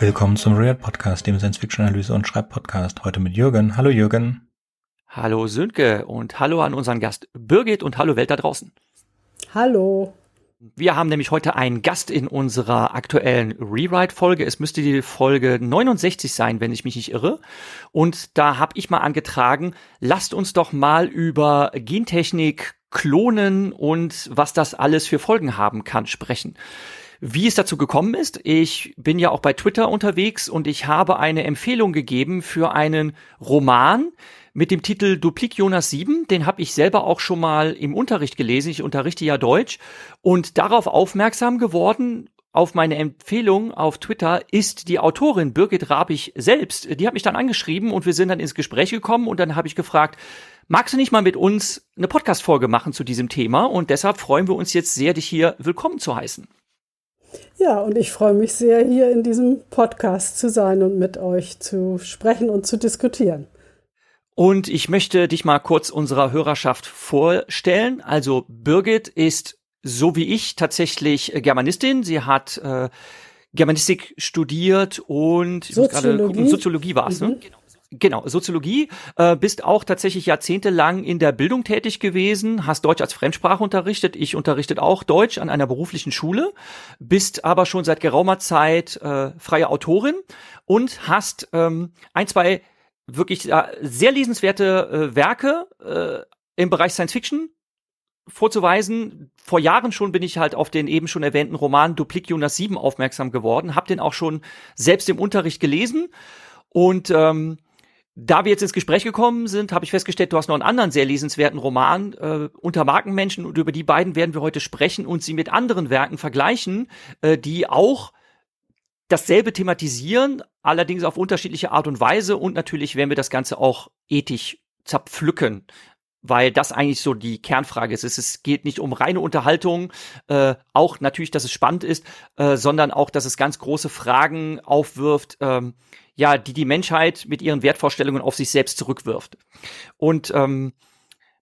Willkommen zum Real Podcast, dem Science-Fiction-Analyse- und Schreibpodcast. Heute mit Jürgen. Hallo Jürgen. Hallo Sönke und hallo an unseren Gast Birgit und hallo Welt da draußen. Hallo. Wir haben nämlich heute einen Gast in unserer aktuellen Rewrite-Folge. Es müsste die Folge 69 sein, wenn ich mich nicht irre. Und da habe ich mal angetragen, lasst uns doch mal über Gentechnik, Klonen und was das alles für Folgen haben kann sprechen. Wie es dazu gekommen ist, ich bin ja auch bei Twitter unterwegs und ich habe eine Empfehlung gegeben für einen Roman, mit dem Titel Duplik Jonas 7. Den habe ich selber auch schon mal im Unterricht gelesen. Ich unterrichte ja Deutsch und darauf aufmerksam geworden. Auf meine Empfehlung auf Twitter ist die Autorin Birgit Rabich selbst. Die hat mich dann angeschrieben und wir sind dann ins Gespräch gekommen und dann habe ich gefragt, magst du nicht mal mit uns eine Podcast-Folge machen zu diesem Thema? Und deshalb freuen wir uns jetzt sehr, dich hier willkommen zu heißen. Ja, und ich freue mich sehr, hier in diesem Podcast zu sein und mit euch zu sprechen und zu diskutieren. Und ich möchte dich mal kurz unserer Hörerschaft vorstellen. Also Birgit ist so wie ich tatsächlich Germanistin. Sie hat äh, Germanistik studiert und Soziologie, Soziologie war es, ne? mhm. ne? Genau. Genau, Soziologie, äh, bist auch tatsächlich jahrzehntelang in der Bildung tätig gewesen, hast Deutsch als Fremdsprache unterrichtet, ich unterrichtet auch Deutsch an einer beruflichen Schule, bist aber schon seit geraumer Zeit äh, freie Autorin und hast ähm, ein, zwei wirklich äh, sehr lesenswerte äh, Werke äh, im Bereich Science Fiction vorzuweisen. Vor Jahren schon bin ich halt auf den eben schon erwähnten Roman Duplik Jonas 7 aufmerksam geworden, habe den auch schon selbst im Unterricht gelesen und ähm, da wir jetzt ins Gespräch gekommen sind, habe ich festgestellt, du hast noch einen anderen sehr lesenswerten Roman äh, unter Markenmenschen. Und über die beiden werden wir heute sprechen und sie mit anderen Werken vergleichen, äh, die auch dasselbe thematisieren, allerdings auf unterschiedliche Art und Weise. Und natürlich werden wir das Ganze auch ethisch zerpflücken, weil das eigentlich so die Kernfrage ist. Es geht nicht um reine Unterhaltung, äh, auch natürlich, dass es spannend ist, äh, sondern auch, dass es ganz große Fragen aufwirft, ähm, ja, die die Menschheit mit ihren Wertvorstellungen auf sich selbst zurückwirft. Und ähm,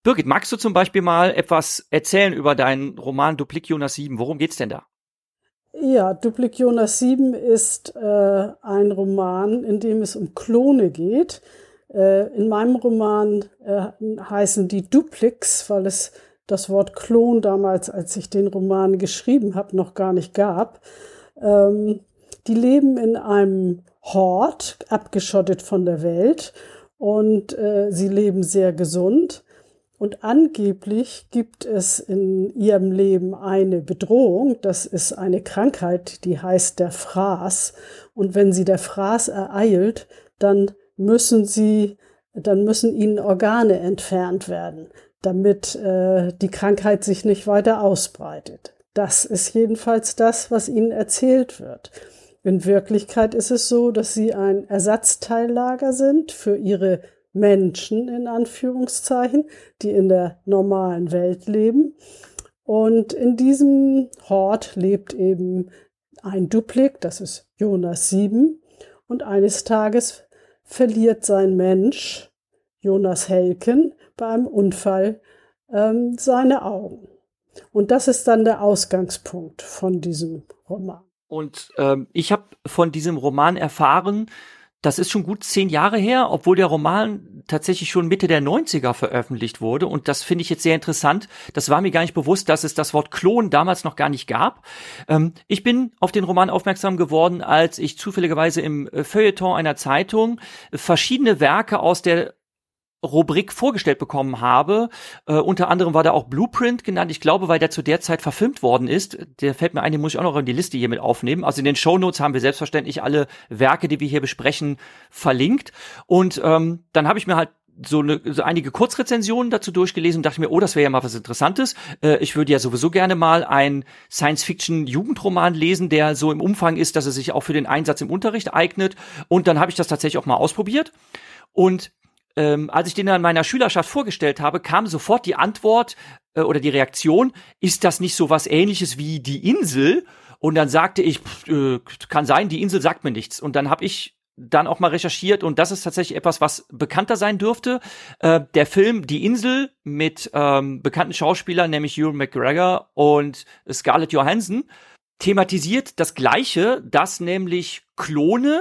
Birgit, magst du zum Beispiel mal etwas erzählen über deinen Roman Duplik Jonas 7? Worum geht's denn da? Ja, Duplik Jonas 7 ist äh, ein Roman, in dem es um Klone geht. Äh, in meinem Roman äh, heißen die Duplix, weil es das Wort Klon damals, als ich den Roman geschrieben habe, noch gar nicht gab. Ähm, die leben in einem Hort, abgeschottet von der Welt und äh, sie leben sehr gesund. Und angeblich gibt es in ihrem Leben eine Bedrohung, das ist eine Krankheit, die heißt der Fraß. Und wenn sie der Fraß ereilt, dann müssen sie, dann müssen ihnen Organe entfernt werden, damit äh, die Krankheit sich nicht weiter ausbreitet. Das ist jedenfalls das, was ihnen erzählt wird. In Wirklichkeit ist es so, dass sie ein Ersatzteillager sind für ihre Menschen in Anführungszeichen, die in der normalen Welt leben. Und in diesem Hort lebt eben ein Duplik, das ist Jonas 7. Und eines Tages verliert sein Mensch, Jonas Helken, bei einem Unfall ähm, seine Augen. Und das ist dann der Ausgangspunkt von diesem Roman. Und ähm, ich habe von diesem Roman erfahren, das ist schon gut zehn Jahre her, obwohl der Roman tatsächlich schon Mitte der 90er veröffentlicht wurde. Und das finde ich jetzt sehr interessant. Das war mir gar nicht bewusst, dass es das Wort Klon damals noch gar nicht gab. Ähm, ich bin auf den Roman aufmerksam geworden, als ich zufälligerweise im Feuilleton einer Zeitung verschiedene Werke aus der Rubrik vorgestellt bekommen habe. Äh, unter anderem war da auch Blueprint genannt. Ich glaube, weil der zu der Zeit verfilmt worden ist. Der fällt mir ein, den muss ich auch noch in die Liste hier mit aufnehmen. Also in den Show Notes haben wir selbstverständlich alle Werke, die wir hier besprechen, verlinkt. Und ähm, dann habe ich mir halt so, eine, so einige Kurzrezensionen dazu durchgelesen und dachte mir, oh, das wäre ja mal was Interessantes. Äh, ich würde ja sowieso gerne mal einen Science-Fiction-Jugendroman lesen, der so im Umfang ist, dass er sich auch für den Einsatz im Unterricht eignet. Und dann habe ich das tatsächlich auch mal ausprobiert. Und ähm, als ich den an meiner Schülerschaft vorgestellt habe, kam sofort die Antwort äh, oder die Reaktion, ist das nicht so was ähnliches wie die Insel? Und dann sagte ich, pff, äh, kann sein, die Insel sagt mir nichts. Und dann habe ich dann auch mal recherchiert und das ist tatsächlich etwas, was bekannter sein dürfte. Äh, der Film Die Insel mit ähm, bekannten Schauspielern, nämlich Ewan McGregor und Scarlett Johansson. thematisiert das Gleiche, dass nämlich Klone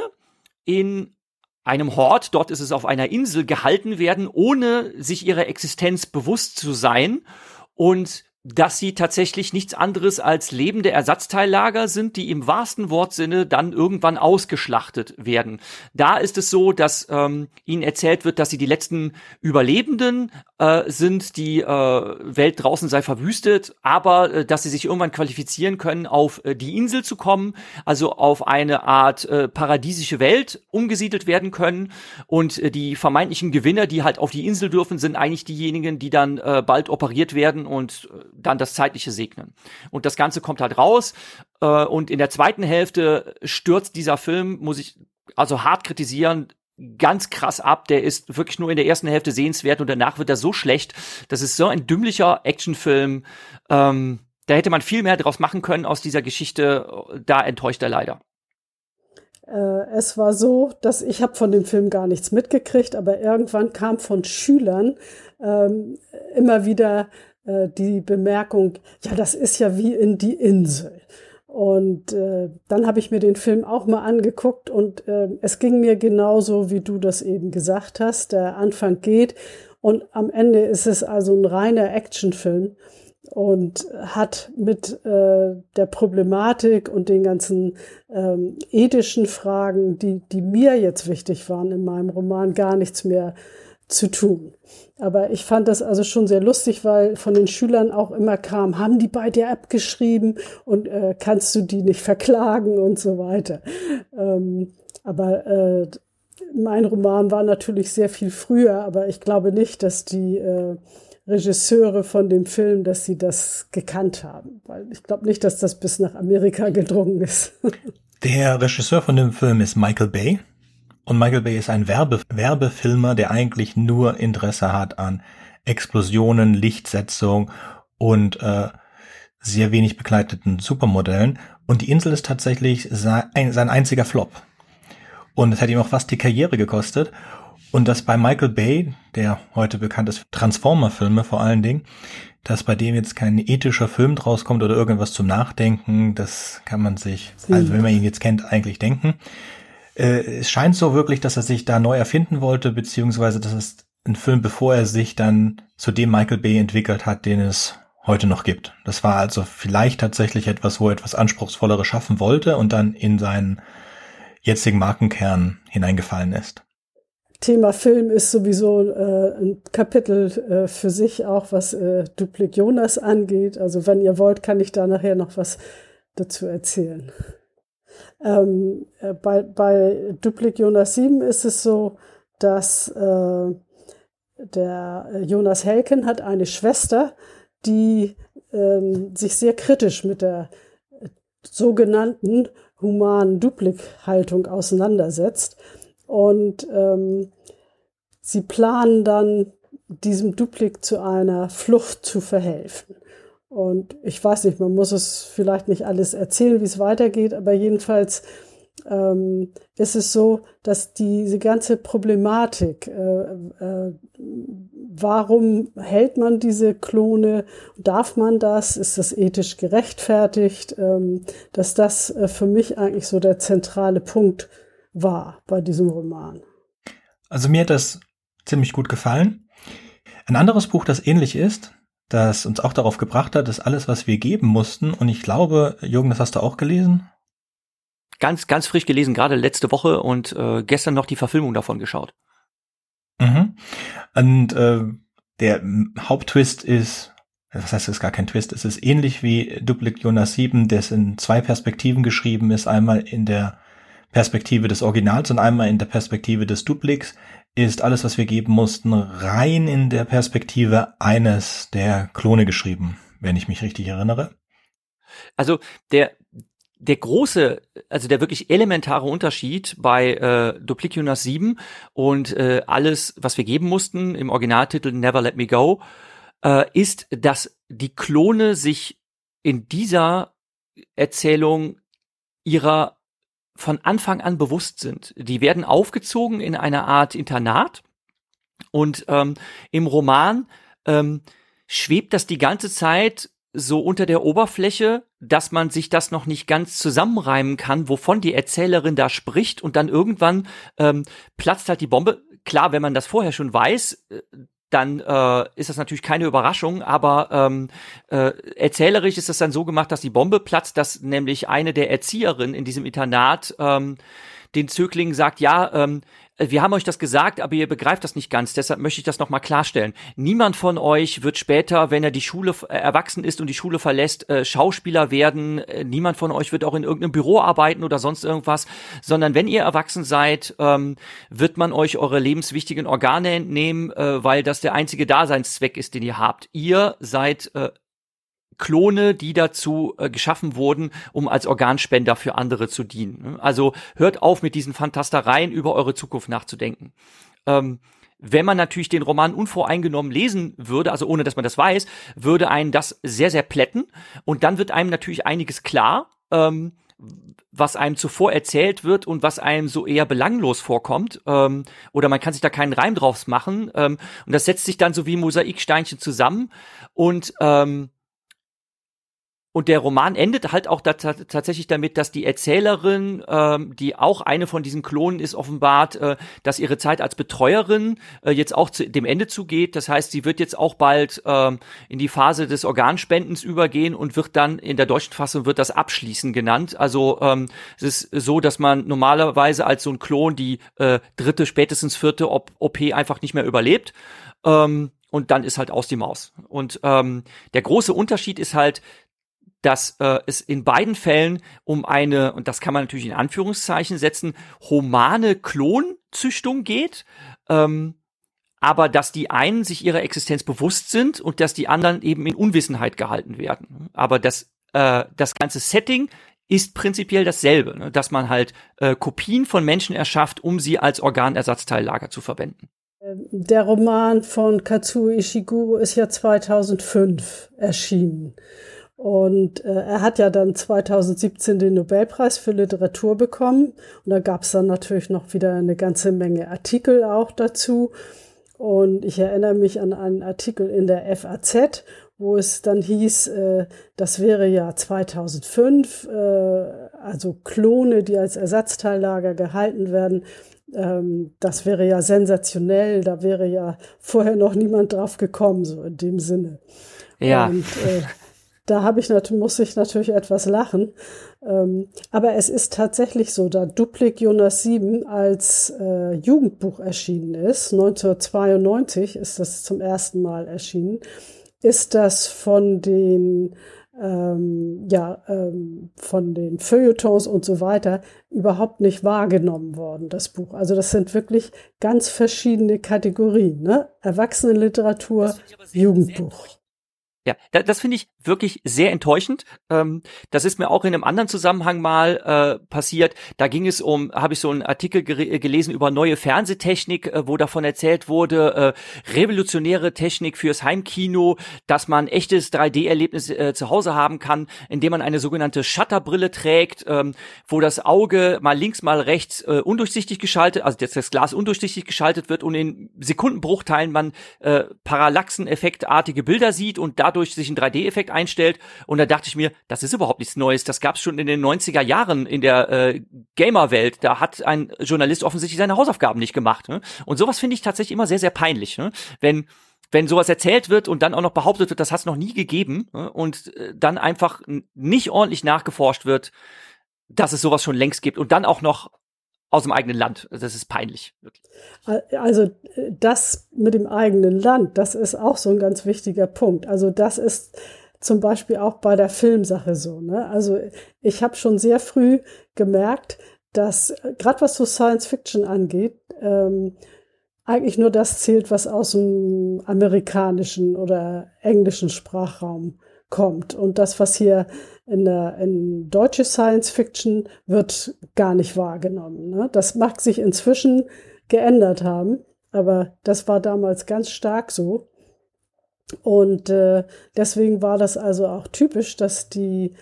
in einem Hort, dort ist es auf einer Insel, gehalten werden, ohne sich ihrer Existenz bewusst zu sein. Und dass sie tatsächlich nichts anderes als lebende Ersatzteillager sind, die im wahrsten Wortsinne dann irgendwann ausgeschlachtet werden. Da ist es so, dass ähm, ihnen erzählt wird, dass sie die letzten Überlebenden äh, sind, die äh, Welt draußen sei verwüstet, aber äh, dass sie sich irgendwann qualifizieren können, auf äh, die Insel zu kommen, also auf eine Art äh, paradiesische Welt umgesiedelt werden können. Und äh, die vermeintlichen Gewinner, die halt auf die Insel dürfen, sind eigentlich diejenigen, die dann äh, bald operiert werden und äh, dann das Zeitliche segnen. Und das Ganze kommt halt raus. Äh, und in der zweiten Hälfte stürzt dieser Film, muss ich also hart kritisieren, ganz krass ab. Der ist wirklich nur in der ersten Hälfte sehenswert und danach wird er so schlecht. Das ist so ein dümmlicher Actionfilm. Ähm, da hätte man viel mehr draus machen können aus dieser Geschichte. Da enttäuscht er leider. Äh, es war so, dass ich habe von dem Film gar nichts mitgekriegt, aber irgendwann kam von Schülern ähm, immer wieder äh, die Bemerkung, ja, das ist ja wie in die Insel. Und äh, dann habe ich mir den Film auch mal angeguckt und äh, es ging mir genauso, wie du das eben gesagt hast. Der Anfang geht und am Ende ist es also ein reiner Actionfilm und hat mit äh, der Problematik und den ganzen ähm, ethischen Fragen, die, die mir jetzt wichtig waren in meinem Roman, gar nichts mehr zu tun. Aber ich fand das also schon sehr lustig, weil von den Schülern auch immer kam, haben die bei dir abgeschrieben und äh, kannst du die nicht verklagen und so weiter. Ähm, aber äh, mein Roman war natürlich sehr viel früher, aber ich glaube nicht, dass die äh, Regisseure von dem Film, dass sie das gekannt haben, weil ich glaube nicht, dass das bis nach Amerika gedrungen ist. Der Regisseur von dem Film ist Michael Bay. Und Michael Bay ist ein Werbe Werbefilmer, der eigentlich nur Interesse hat an Explosionen, Lichtsetzung und äh, sehr wenig begleiteten Supermodellen. Und die Insel ist tatsächlich sein, sein einziger Flop. Und es hat ihm auch fast die Karriere gekostet. Und das bei Michael Bay, der heute bekannt ist, Transformer-Filme vor allen Dingen, dass bei dem jetzt kein ethischer Film draus kommt oder irgendwas zum Nachdenken, das kann man sich, also wenn man ihn jetzt kennt, eigentlich denken. Äh, es scheint so wirklich, dass er sich da neu erfinden wollte, beziehungsweise dass es ein Film, bevor er sich dann zu dem Michael Bay entwickelt hat, den es heute noch gibt. Das war also vielleicht tatsächlich etwas, wo er etwas Anspruchsvolleres schaffen wollte und dann in seinen jetzigen Markenkern hineingefallen ist. Thema Film ist sowieso äh, ein Kapitel äh, für sich, auch was äh, Duplik Jonas angeht. Also wenn ihr wollt, kann ich da nachher noch was dazu erzählen. Ähm, äh, bei, bei Duplik Jonas 7 ist es so, dass äh, der äh, Jonas Helken hat eine Schwester, die äh, sich sehr kritisch mit der äh, sogenannten humanen Duplik-Haltung auseinandersetzt. Und ähm, sie planen dann, diesem Duplik zu einer Flucht zu verhelfen. Und ich weiß nicht, man muss es vielleicht nicht alles erzählen, wie es weitergeht, aber jedenfalls ähm, ist es so, dass diese ganze Problematik, äh, äh, warum hält man diese Klone, darf man das, ist das ethisch gerechtfertigt, ähm, dass das äh, für mich eigentlich so der zentrale Punkt war bei diesem Roman. Also mir hat das ziemlich gut gefallen. Ein anderes Buch, das ähnlich ist, das uns auch darauf gebracht hat, ist alles, was wir geben mussten. Und ich glaube, Jürgen, das hast du auch gelesen? Ganz, ganz frisch gelesen, gerade letzte Woche und äh, gestern noch die Verfilmung davon geschaut. Mhm. Und äh, der Haupttwist ist, was heißt, es ist gar kein Twist, es ist ähnlich wie Duplik Jonas 7, das in zwei Perspektiven geschrieben ist, einmal in der Perspektive des Originals und einmal in der Perspektive des Duplix ist alles, was wir geben mussten, rein in der Perspektive eines der Klone geschrieben, wenn ich mich richtig erinnere. Also der der große, also der wirklich elementare Unterschied bei äh, Dupliciunas 7 und äh, alles, was wir geben mussten im Originaltitel Never Let Me Go, äh, ist, dass die Klone sich in dieser Erzählung ihrer von Anfang an bewusst sind. Die werden aufgezogen in einer Art Internat und ähm, im Roman ähm, schwebt das die ganze Zeit so unter der Oberfläche, dass man sich das noch nicht ganz zusammenreimen kann, wovon die Erzählerin da spricht und dann irgendwann ähm, platzt halt die Bombe. Klar, wenn man das vorher schon weiß, äh, dann äh, ist das natürlich keine Überraschung, aber ähm, äh, erzählerisch ist es dann so gemacht, dass die Bombe platzt, dass nämlich eine der Erzieherinnen in diesem Internat ähm, den Zöglingen sagt, ja, ähm, wir haben euch das gesagt, aber ihr begreift das nicht ganz. Deshalb möchte ich das nochmal klarstellen. Niemand von euch wird später, wenn er die Schule äh, erwachsen ist und die Schule verlässt, äh, Schauspieler werden. Äh, niemand von euch wird auch in irgendeinem Büro arbeiten oder sonst irgendwas, sondern wenn ihr erwachsen seid, ähm, wird man euch eure lebenswichtigen Organe entnehmen, äh, weil das der einzige Daseinszweck ist, den ihr habt. Ihr seid äh, Klone, die dazu äh, geschaffen wurden, um als Organspender für andere zu dienen. Also hört auf mit diesen Fantastereien über eure Zukunft nachzudenken. Ähm, wenn man natürlich den Roman unvoreingenommen lesen würde, also ohne dass man das weiß, würde einen das sehr, sehr plätten. Und dann wird einem natürlich einiges klar, ähm, was einem zuvor erzählt wird und was einem so eher belanglos vorkommt. Ähm, oder man kann sich da keinen Reim draus machen. Ähm, und das setzt sich dann so wie Mosaiksteinchen zusammen. Und ähm, und der Roman endet halt auch da tatsächlich damit, dass die Erzählerin, ähm, die auch eine von diesen Klonen ist, offenbart, äh, dass ihre Zeit als Betreuerin äh, jetzt auch zu dem Ende zugeht. Das heißt, sie wird jetzt auch bald ähm, in die Phase des Organspendens übergehen und wird dann in der deutschen Fassung wird das Abschließen genannt. Also ähm, es ist so, dass man normalerweise als so ein Klon die äh, dritte, spätestens vierte OP einfach nicht mehr überlebt. Ähm, und dann ist halt aus die Maus. Und ähm, der große Unterschied ist halt, dass äh, es in beiden Fällen um eine, und das kann man natürlich in Anführungszeichen setzen, humane Klonzüchtung geht, ähm, aber dass die einen sich ihrer Existenz bewusst sind und dass die anderen eben in Unwissenheit gehalten werden. Aber das, äh, das ganze Setting ist prinzipiell dasselbe, ne? dass man halt äh, Kopien von Menschen erschafft, um sie als Organersatzteillager zu verwenden. Ähm, der Roman von Katsuo Ishiguro ist ja 2005 erschienen. Und äh, er hat ja dann 2017 den Nobelpreis für Literatur bekommen. Und da gab es dann natürlich noch wieder eine ganze Menge Artikel auch dazu. Und ich erinnere mich an einen Artikel in der FAZ, wo es dann hieß, äh, das wäre ja 2005, äh, also Klone, die als Ersatzteillager gehalten werden. Ähm, das wäre ja sensationell, da wäre ja vorher noch niemand drauf gekommen, so in dem Sinne. Ja. Und, äh, da habe ich natürlich, muss ich natürlich etwas lachen. Ähm, aber es ist tatsächlich so, da Duplik Jonas 7 als äh, Jugendbuch erschienen ist, 1992 ist das zum ersten Mal erschienen, ist das von den ähm, ja, ähm, von den Feuilletons und so weiter überhaupt nicht wahrgenommen worden, das Buch. Also das sind wirklich ganz verschiedene Kategorien, ne? Erwachsenenliteratur, Jugendbuch. Ja, da, das finde ich wirklich sehr enttäuschend. Ähm, das ist mir auch in einem anderen Zusammenhang mal äh, passiert. Da ging es um, habe ich so einen Artikel gelesen über neue Fernsehtechnik, äh, wo davon erzählt wurde, äh, revolutionäre Technik fürs Heimkino, dass man echtes 3D-Erlebnis äh, zu Hause haben kann, indem man eine sogenannte Shutterbrille trägt, ähm, wo das Auge mal links, mal rechts äh, undurchsichtig geschaltet, also das, das Glas undurchsichtig geschaltet wird und in Sekundenbruchteilen man äh, Parallaxeneffektartige Bilder sieht und dadurch dadurch sich ein 3D-Effekt einstellt. Und da dachte ich mir, das ist überhaupt nichts Neues. Das gab es schon in den 90er Jahren in der äh, Gamer-Welt. Da hat ein Journalist offensichtlich seine Hausaufgaben nicht gemacht. Ne? Und sowas finde ich tatsächlich immer sehr, sehr peinlich. Ne? Wenn wenn sowas erzählt wird und dann auch noch behauptet wird, das hat es noch nie gegeben ne? und äh, dann einfach nicht ordentlich nachgeforscht wird, dass es sowas schon längst gibt und dann auch noch aus dem eigenen Land. Das ist peinlich. Wirklich. Also das mit dem eigenen Land, das ist auch so ein ganz wichtiger Punkt. Also das ist zum Beispiel auch bei der Filmsache so. Ne? Also ich habe schon sehr früh gemerkt, dass gerade was so Science Fiction angeht, ähm, eigentlich nur das zählt, was aus dem amerikanischen oder englischen Sprachraum kommt. Und das, was hier in der in deutsche Science Fiction wird gar nicht wahrgenommen. Ne? Das mag sich inzwischen geändert haben, aber das war damals ganz stark so. Und äh, deswegen war das also auch typisch, dass die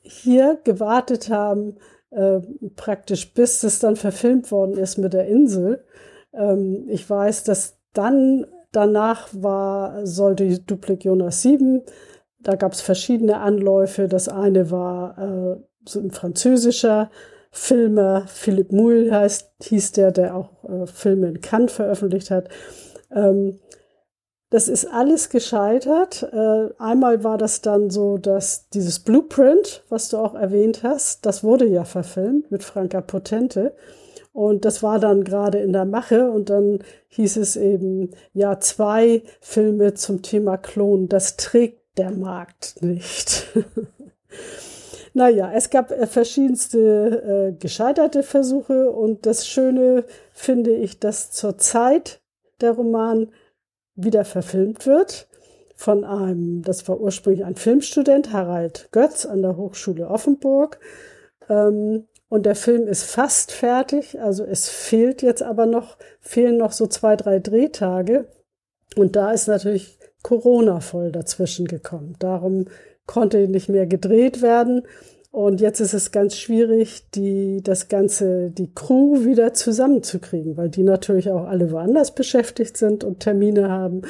hier gewartet haben, äh, praktisch bis es dann verfilmt worden ist mit der Insel. Ähm, ich weiß, dass dann danach war, sollte Duplik Jonas 7 da gab es verschiedene Anläufe. Das eine war äh, so ein französischer Filmer, Philipp Muhl heißt, hieß der, der auch äh, Filme in Cannes veröffentlicht hat. Ähm, das ist alles gescheitert. Äh, einmal war das dann so, dass dieses Blueprint, was du auch erwähnt hast, das wurde ja verfilmt mit Franka Potente. Und das war dann gerade in der Mache und dann hieß es eben, ja, zwei Filme zum Thema Klon, das trägt der Markt nicht. naja, es gab äh, verschiedenste äh, gescheiterte Versuche und das Schöne finde ich, dass zurzeit der Roman wieder verfilmt wird von einem, das war ursprünglich ein Filmstudent, Harald Götz an der Hochschule Offenburg. Ähm, und der Film ist fast fertig, also es fehlt jetzt aber noch, fehlen noch so zwei, drei Drehtage. Und da ist natürlich Corona voll dazwischen gekommen. Darum konnte nicht mehr gedreht werden. Und jetzt ist es ganz schwierig, die, das Ganze, die Crew wieder zusammenzukriegen, weil die natürlich auch alle woanders beschäftigt sind und Termine haben.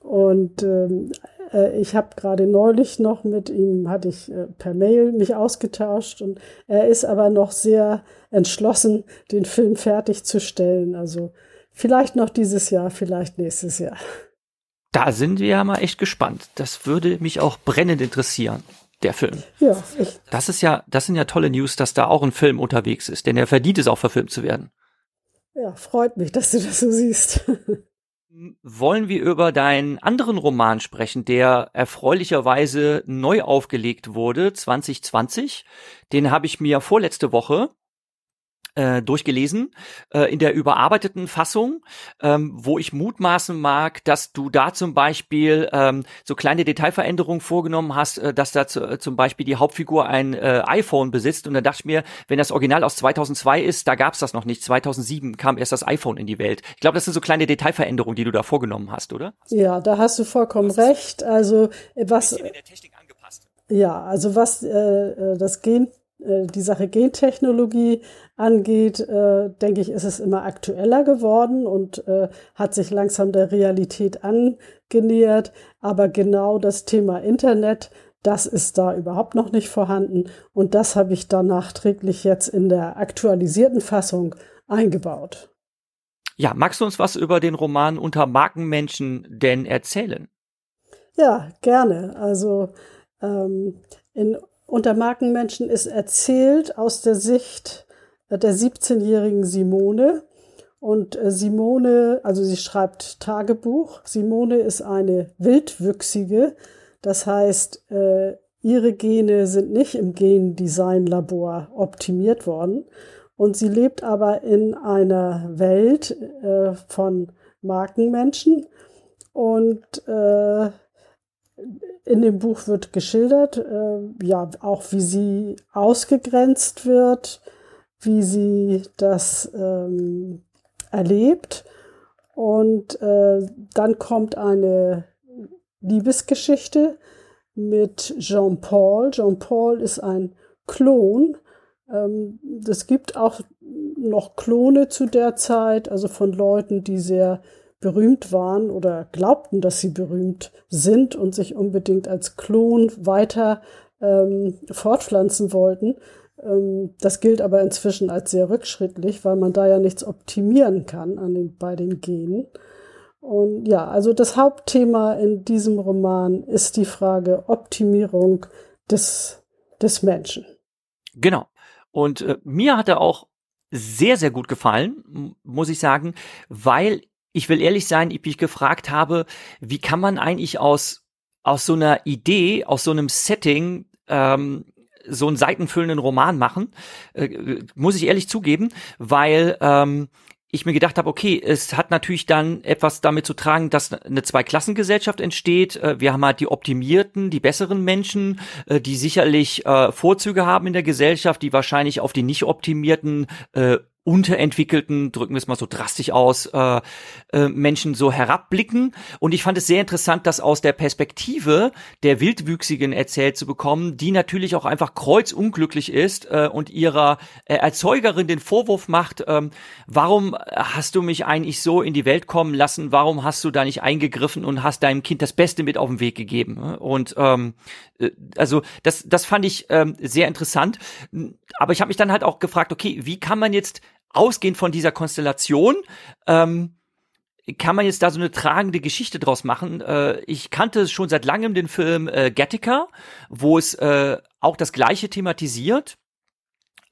Und ähm, äh, ich habe gerade neulich noch mit ihm, hatte ich äh, per Mail mich ausgetauscht und er ist aber noch sehr entschlossen, den Film fertigzustellen. Also vielleicht noch dieses Jahr, vielleicht nächstes Jahr. Da sind wir ja mal echt gespannt. Das würde mich auch brennend interessieren der Film. Ja. Ich das ist ja, das sind ja tolle News, dass da auch ein Film unterwegs ist, denn er verdient es auch verfilmt zu werden. Ja, freut mich, dass du das so siehst. Wollen wir über deinen anderen Roman sprechen, der erfreulicherweise neu aufgelegt wurde, 2020. Den habe ich mir vorletzte Woche äh, durchgelesen äh, in der überarbeiteten Fassung, ähm, wo ich mutmaßen mag, dass du da zum Beispiel ähm, so kleine Detailveränderungen vorgenommen hast, äh, dass da zu, äh, zum Beispiel die Hauptfigur ein äh, iPhone besitzt und dann dachte ich mir, wenn das Original aus 2002 ist, da gab's das noch nicht. 2007 kam erst das iPhone in die Welt. Ich glaube, das sind so kleine Detailveränderungen, die du da vorgenommen hast, oder? Ja, da hast du vollkommen recht. Also was ja, also was äh, das Gen äh, die Sache Gentechnologie angeht, äh, denke ich, ist es immer aktueller geworden und äh, hat sich langsam der Realität angenähert. Aber genau das Thema Internet, das ist da überhaupt noch nicht vorhanden. Und das habe ich dann nachträglich jetzt in der aktualisierten Fassung eingebaut. Ja, magst du uns was über den Roman Unter Markenmenschen denn erzählen? Ja, gerne. Also ähm, in unter Markenmenschen ist erzählt aus der Sicht äh, der 17-jährigen Simone. Und äh, Simone, also sie schreibt Tagebuch. Simone ist eine Wildwüchsige. Das heißt, äh, ihre Gene sind nicht im Gendesign-Labor optimiert worden. Und sie lebt aber in einer Welt von Markenmenschen. Und in dem Buch wird geschildert, äh, ja, auch wie sie ausgegrenzt wird, wie sie das ähm, erlebt. Und äh, dann kommt eine Liebesgeschichte mit Jean-Paul. Jean-Paul ist ein Klon. Ähm, es gibt auch noch Klone zu der Zeit, also von Leuten, die sehr berühmt waren oder glaubten, dass sie berühmt sind und sich unbedingt als Klon weiter ähm, fortpflanzen wollten. Ähm, das gilt aber inzwischen als sehr rückschrittlich, weil man da ja nichts optimieren kann an den, bei den Genen. Und ja, also das Hauptthema in diesem Roman ist die Frage Optimierung des, des Menschen. Genau. Und äh, mir hat er auch sehr, sehr gut gefallen, muss ich sagen, weil ich will ehrlich sein, ich mich gefragt habe, wie kann man eigentlich aus, aus so einer Idee, aus so einem Setting, ähm, so einen seitenfüllenden Roman machen, äh, muss ich ehrlich zugeben, weil ähm, ich mir gedacht habe, okay, es hat natürlich dann etwas damit zu tragen, dass eine Zweiklassengesellschaft entsteht. Äh, wir haben halt die optimierten, die besseren Menschen, äh, die sicherlich äh, Vorzüge haben in der Gesellschaft, die wahrscheinlich auf die nicht optimierten unterentwickelten, drücken wir es mal so drastisch aus, äh, äh, Menschen so herabblicken. Und ich fand es sehr interessant, das aus der Perspektive der Wildwüchsigen erzählt zu bekommen, die natürlich auch einfach kreuzunglücklich ist äh, und ihrer äh, Erzeugerin den Vorwurf macht, ähm, warum hast du mich eigentlich so in die Welt kommen lassen, warum hast du da nicht eingegriffen und hast deinem Kind das Beste mit auf den Weg gegeben. Und ähm, äh, also das, das fand ich ähm, sehr interessant. Aber ich habe mich dann halt auch gefragt, okay, wie kann man jetzt ausgehend von dieser Konstellation, ähm, kann man jetzt da so eine tragende Geschichte draus machen. Äh, ich kannte schon seit langem den Film äh, Gattaca, wo es äh, auch das gleiche thematisiert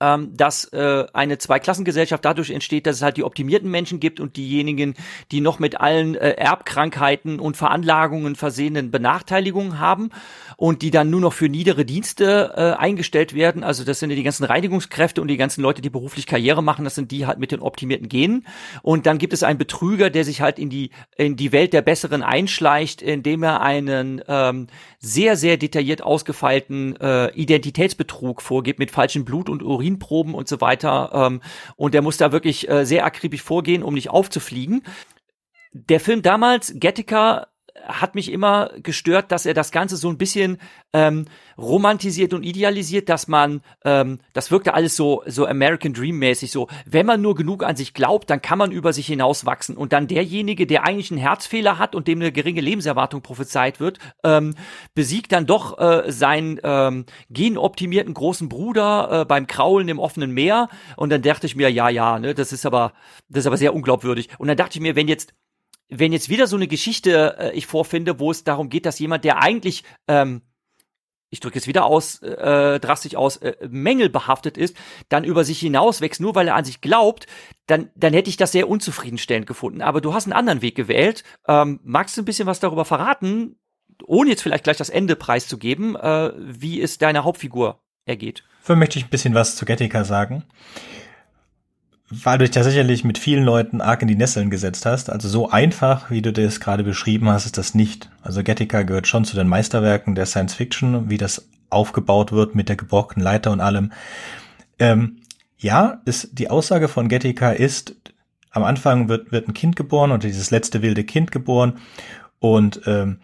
ähm, dass äh, eine Zweiklassengesellschaft dadurch entsteht, dass es halt die optimierten Menschen gibt und diejenigen, die noch mit allen äh, Erbkrankheiten und Veranlagungen versehenen Benachteiligungen haben und die dann nur noch für niedere Dienste äh, eingestellt werden. Also das sind ja die ganzen Reinigungskräfte und die ganzen Leute, die beruflich Karriere machen, das sind die halt mit den optimierten Genen. Und dann gibt es einen Betrüger, der sich halt in die in die Welt der Besseren einschleicht, indem er einen ähm, sehr sehr detailliert ausgefeilten äh, Identitätsbetrug vorgibt mit falschem Blut und Urin Urinproben und so weiter. Ähm, und der muss da wirklich äh, sehr akribisch vorgehen, um nicht aufzufliegen. Der Film damals, Gattaca, hat mich immer gestört, dass er das Ganze so ein bisschen ähm, romantisiert und idealisiert, dass man, ähm, das wirkte alles so, so American Dream mäßig, so, wenn man nur genug an sich glaubt, dann kann man über sich hinauswachsen. Und dann derjenige, der eigentlich einen Herzfehler hat und dem eine geringe Lebenserwartung prophezeit wird, ähm, besiegt dann doch äh, seinen ähm, genoptimierten großen Bruder äh, beim Kraulen im offenen Meer. Und dann dachte ich mir, ja, ja, ne, das ist aber, das ist aber sehr unglaubwürdig. Und dann dachte ich mir, wenn jetzt wenn jetzt wieder so eine Geschichte äh, ich vorfinde, wo es darum geht, dass jemand, der eigentlich, ähm, ich drücke es wieder aus, äh, drastisch aus, äh, mängelbehaftet ist, dann über sich hinauswächst, nur weil er an sich glaubt, dann, dann hätte ich das sehr unzufriedenstellend gefunden. Aber du hast einen anderen Weg gewählt. Ähm, magst du ein bisschen was darüber verraten, ohne jetzt vielleicht gleich das Ende preiszugeben, äh, wie es deiner Hauptfigur ergeht? Für möchte ich ein bisschen was zu Gettica sagen weil du dich da sicherlich mit vielen Leuten arg in die Nesseln gesetzt hast. Also so einfach, wie du das gerade beschrieben hast, ist das nicht. Also Gattaca gehört schon zu den Meisterwerken der Science Fiction, wie das aufgebaut wird mit der gebrochenen Leiter und allem. Ähm, ja, ist, die Aussage von Gattaca ist, am Anfang wird, wird ein Kind geboren und dieses letzte wilde Kind geboren und ähm,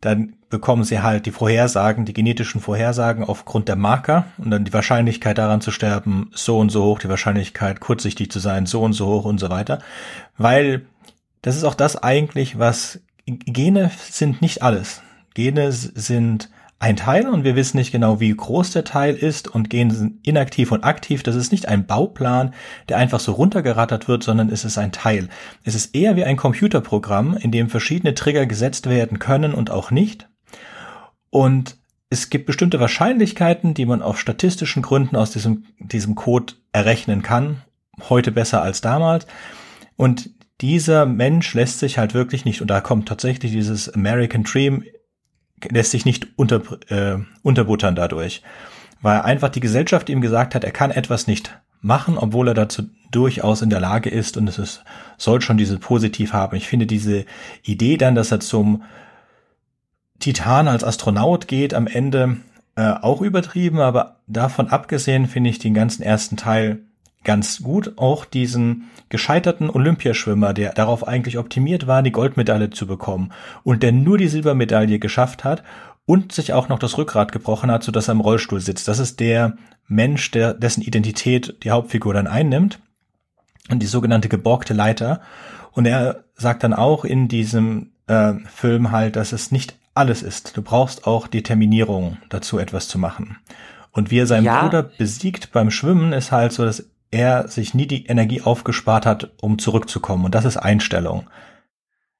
dann bekommen sie halt die Vorhersagen, die genetischen Vorhersagen aufgrund der Marker und dann die Wahrscheinlichkeit daran zu sterben so und so hoch, die Wahrscheinlichkeit kurzsichtig zu sein so und so hoch und so weiter. Weil das ist auch das eigentlich, was Gene sind nicht alles. Gene sind ein Teil und wir wissen nicht genau, wie groß der Teil ist und Gene sind inaktiv und aktiv. Das ist nicht ein Bauplan, der einfach so runtergerattert wird, sondern es ist ein Teil. Es ist eher wie ein Computerprogramm, in dem verschiedene Trigger gesetzt werden können und auch nicht. Und es gibt bestimmte Wahrscheinlichkeiten, die man auf statistischen Gründen aus diesem, diesem Code errechnen kann. Heute besser als damals. Und dieser Mensch lässt sich halt wirklich nicht, und da kommt tatsächlich dieses American Dream lässt sich nicht unter, äh, unterbuttern dadurch. Weil einfach die Gesellschaft ihm gesagt hat, er kann etwas nicht machen, obwohl er dazu durchaus in der Lage ist und es ist, soll schon diese positiv haben. Ich finde diese Idee dann, dass er zum Titan als Astronaut geht, am Ende äh, auch übertrieben, aber davon abgesehen finde ich den ganzen ersten Teil ganz gut. Auch diesen gescheiterten Olympiaschwimmer, der darauf eigentlich optimiert war, die Goldmedaille zu bekommen und der nur die Silbermedaille geschafft hat und sich auch noch das Rückgrat gebrochen hat, sodass er im Rollstuhl sitzt. Das ist der Mensch, der, dessen Identität die Hauptfigur dann einnimmt und die sogenannte geborgte Leiter. Und er sagt dann auch in diesem äh, Film halt, dass es nicht alles ist. Du brauchst auch Determinierung dazu, etwas zu machen. Und wie er seinen ja. Bruder besiegt beim Schwimmen, ist halt so, dass er sich nie die Energie aufgespart hat, um zurückzukommen. Und das ist Einstellung.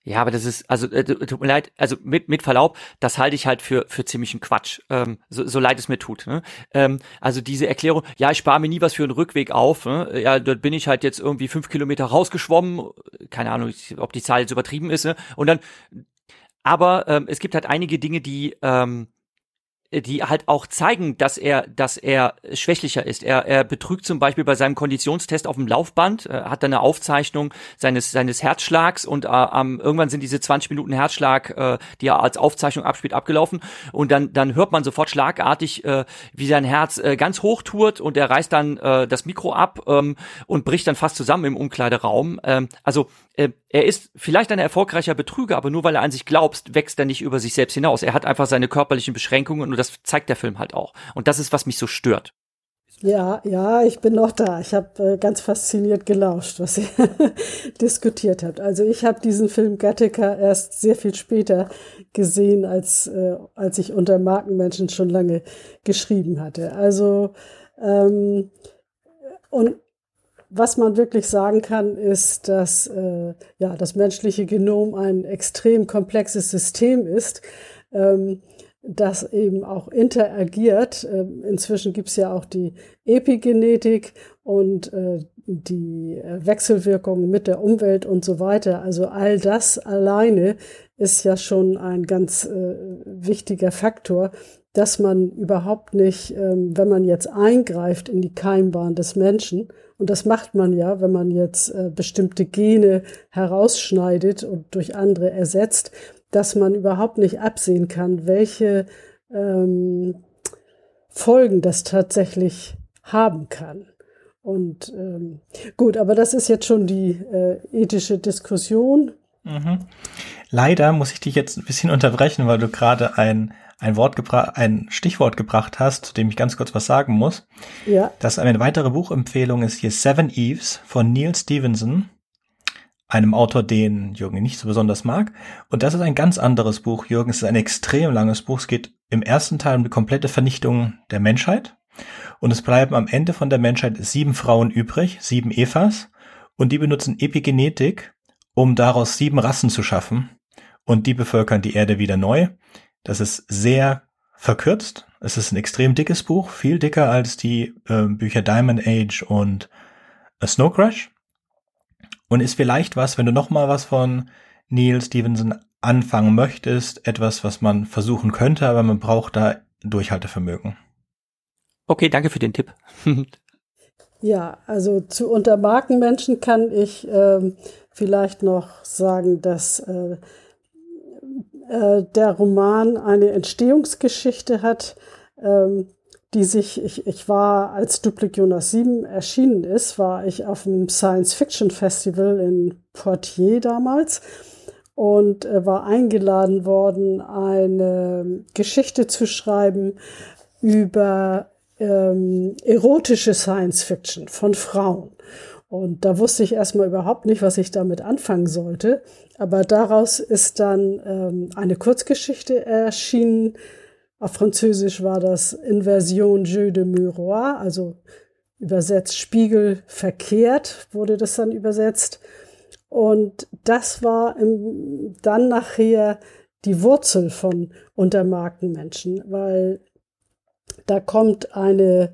Ja, aber das ist, also äh, tut mir leid, also mit, mit Verlaub, das halte ich halt für, für ziemlichen Quatsch, ähm, so, so leid es mir tut. Ne? Ähm, also diese Erklärung, ja, ich spare mir nie was für einen Rückweg auf, ne? ja, dort bin ich halt jetzt irgendwie fünf Kilometer rausgeschwommen, keine Ahnung, ob die Zahl jetzt übertrieben ist, ne? und dann, aber ähm, es gibt halt einige Dinge, die, ähm, die halt auch zeigen, dass er, dass er schwächlicher ist. Er, er betrügt zum Beispiel bei seinem Konditionstest auf dem Laufband, äh, hat dann eine Aufzeichnung seines seines Herzschlags und äh, ähm, irgendwann sind diese 20 Minuten Herzschlag, äh, die er als Aufzeichnung abspielt, abgelaufen und dann dann hört man sofort schlagartig, äh, wie sein Herz äh, ganz hoch tourt und er reißt dann äh, das Mikro ab ähm, und bricht dann fast zusammen im Umkleideraum. Ähm, also äh, er ist vielleicht ein erfolgreicher Betrüger, aber nur weil er an sich glaubt, wächst er nicht über sich selbst hinaus. Er hat einfach seine körperlichen Beschränkungen und das zeigt der Film halt auch. Und das ist, was mich so stört. Ja, ja, ich bin noch da. Ich habe äh, ganz fasziniert gelauscht, was ihr diskutiert habt. Also ich habe diesen Film Gattaca erst sehr viel später gesehen, als, äh, als ich unter Markenmenschen schon lange geschrieben hatte. Also ähm, und was man wirklich sagen kann, ist, dass äh, ja, das menschliche Genom ein extrem komplexes System ist, ähm, das eben auch interagiert. Ähm, inzwischen gibt es ja auch die Epigenetik und äh, die Wechselwirkungen mit der Umwelt und so weiter. Also all das alleine ist ja schon ein ganz äh, wichtiger Faktor, dass man überhaupt nicht, ähm, wenn man jetzt eingreift in die Keimbahn des Menschen, und das macht man ja, wenn man jetzt äh, bestimmte Gene herausschneidet und durch andere ersetzt, dass man überhaupt nicht absehen kann, welche ähm, Folgen das tatsächlich haben kann. Und ähm, gut, aber das ist jetzt schon die äh, ethische Diskussion. Mhm. Leider muss ich dich jetzt ein bisschen unterbrechen, weil du gerade ein ein Wort gebracht, ein Stichwort gebracht hast, zu dem ich ganz kurz was sagen muss. Ja. Das eine weitere Buchempfehlung ist hier Seven Eves von Neil Stevenson, einem Autor, den Jürgen nicht so besonders mag. Und das ist ein ganz anderes Buch, Jürgen. Es ist ein extrem langes Buch. Es geht im ersten Teil um die komplette Vernichtung der Menschheit. Und es bleiben am Ende von der Menschheit sieben Frauen übrig, sieben Evas. Und die benutzen Epigenetik, um daraus sieben Rassen zu schaffen. Und die bevölkern die Erde wieder neu. Das ist sehr verkürzt. Es ist ein extrem dickes Buch, viel dicker als die äh, Bücher Diamond Age und A Snow Crash. Und ist vielleicht was, wenn du noch mal was von Neil Stevenson anfangen möchtest, etwas, was man versuchen könnte, aber man braucht da Durchhaltevermögen. Okay, danke für den Tipp. ja, also zu Untermarkenmenschen kann ich ähm, vielleicht noch sagen, dass äh, äh, der Roman eine Entstehungsgeschichte hat, ähm, die sich, ich, ich war, als Duplik Jonas 7 erschienen ist, war ich auf dem Science Fiction Festival in Poitiers damals und äh, war eingeladen worden, eine Geschichte zu schreiben über ähm, erotische Science Fiction von Frauen. Und da wusste ich erstmal überhaupt nicht, was ich damit anfangen sollte. Aber daraus ist dann ähm, eine Kurzgeschichte erschienen. Auf Französisch war das Inversion Jeu de Miroir, also übersetzt Spiegel verkehrt, wurde das dann übersetzt. Und das war im, dann nachher die Wurzel von Untermarkenmenschen, weil da kommt eine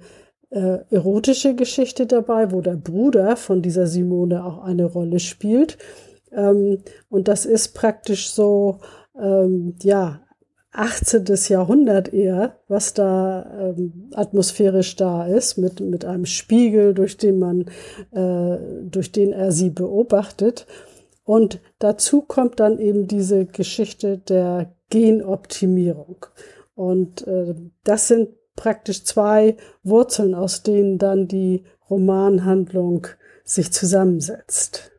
äh, erotische Geschichte dabei, wo der Bruder von dieser Simone auch eine Rolle spielt. Ähm, und das ist praktisch so, ähm, ja, 18. Jahrhundert eher, was da ähm, atmosphärisch da ist, mit, mit einem Spiegel, durch den man, äh, durch den er sie beobachtet. Und dazu kommt dann eben diese Geschichte der Genoptimierung. Und äh, das sind praktisch zwei Wurzeln, aus denen dann die Romanhandlung sich zusammensetzt.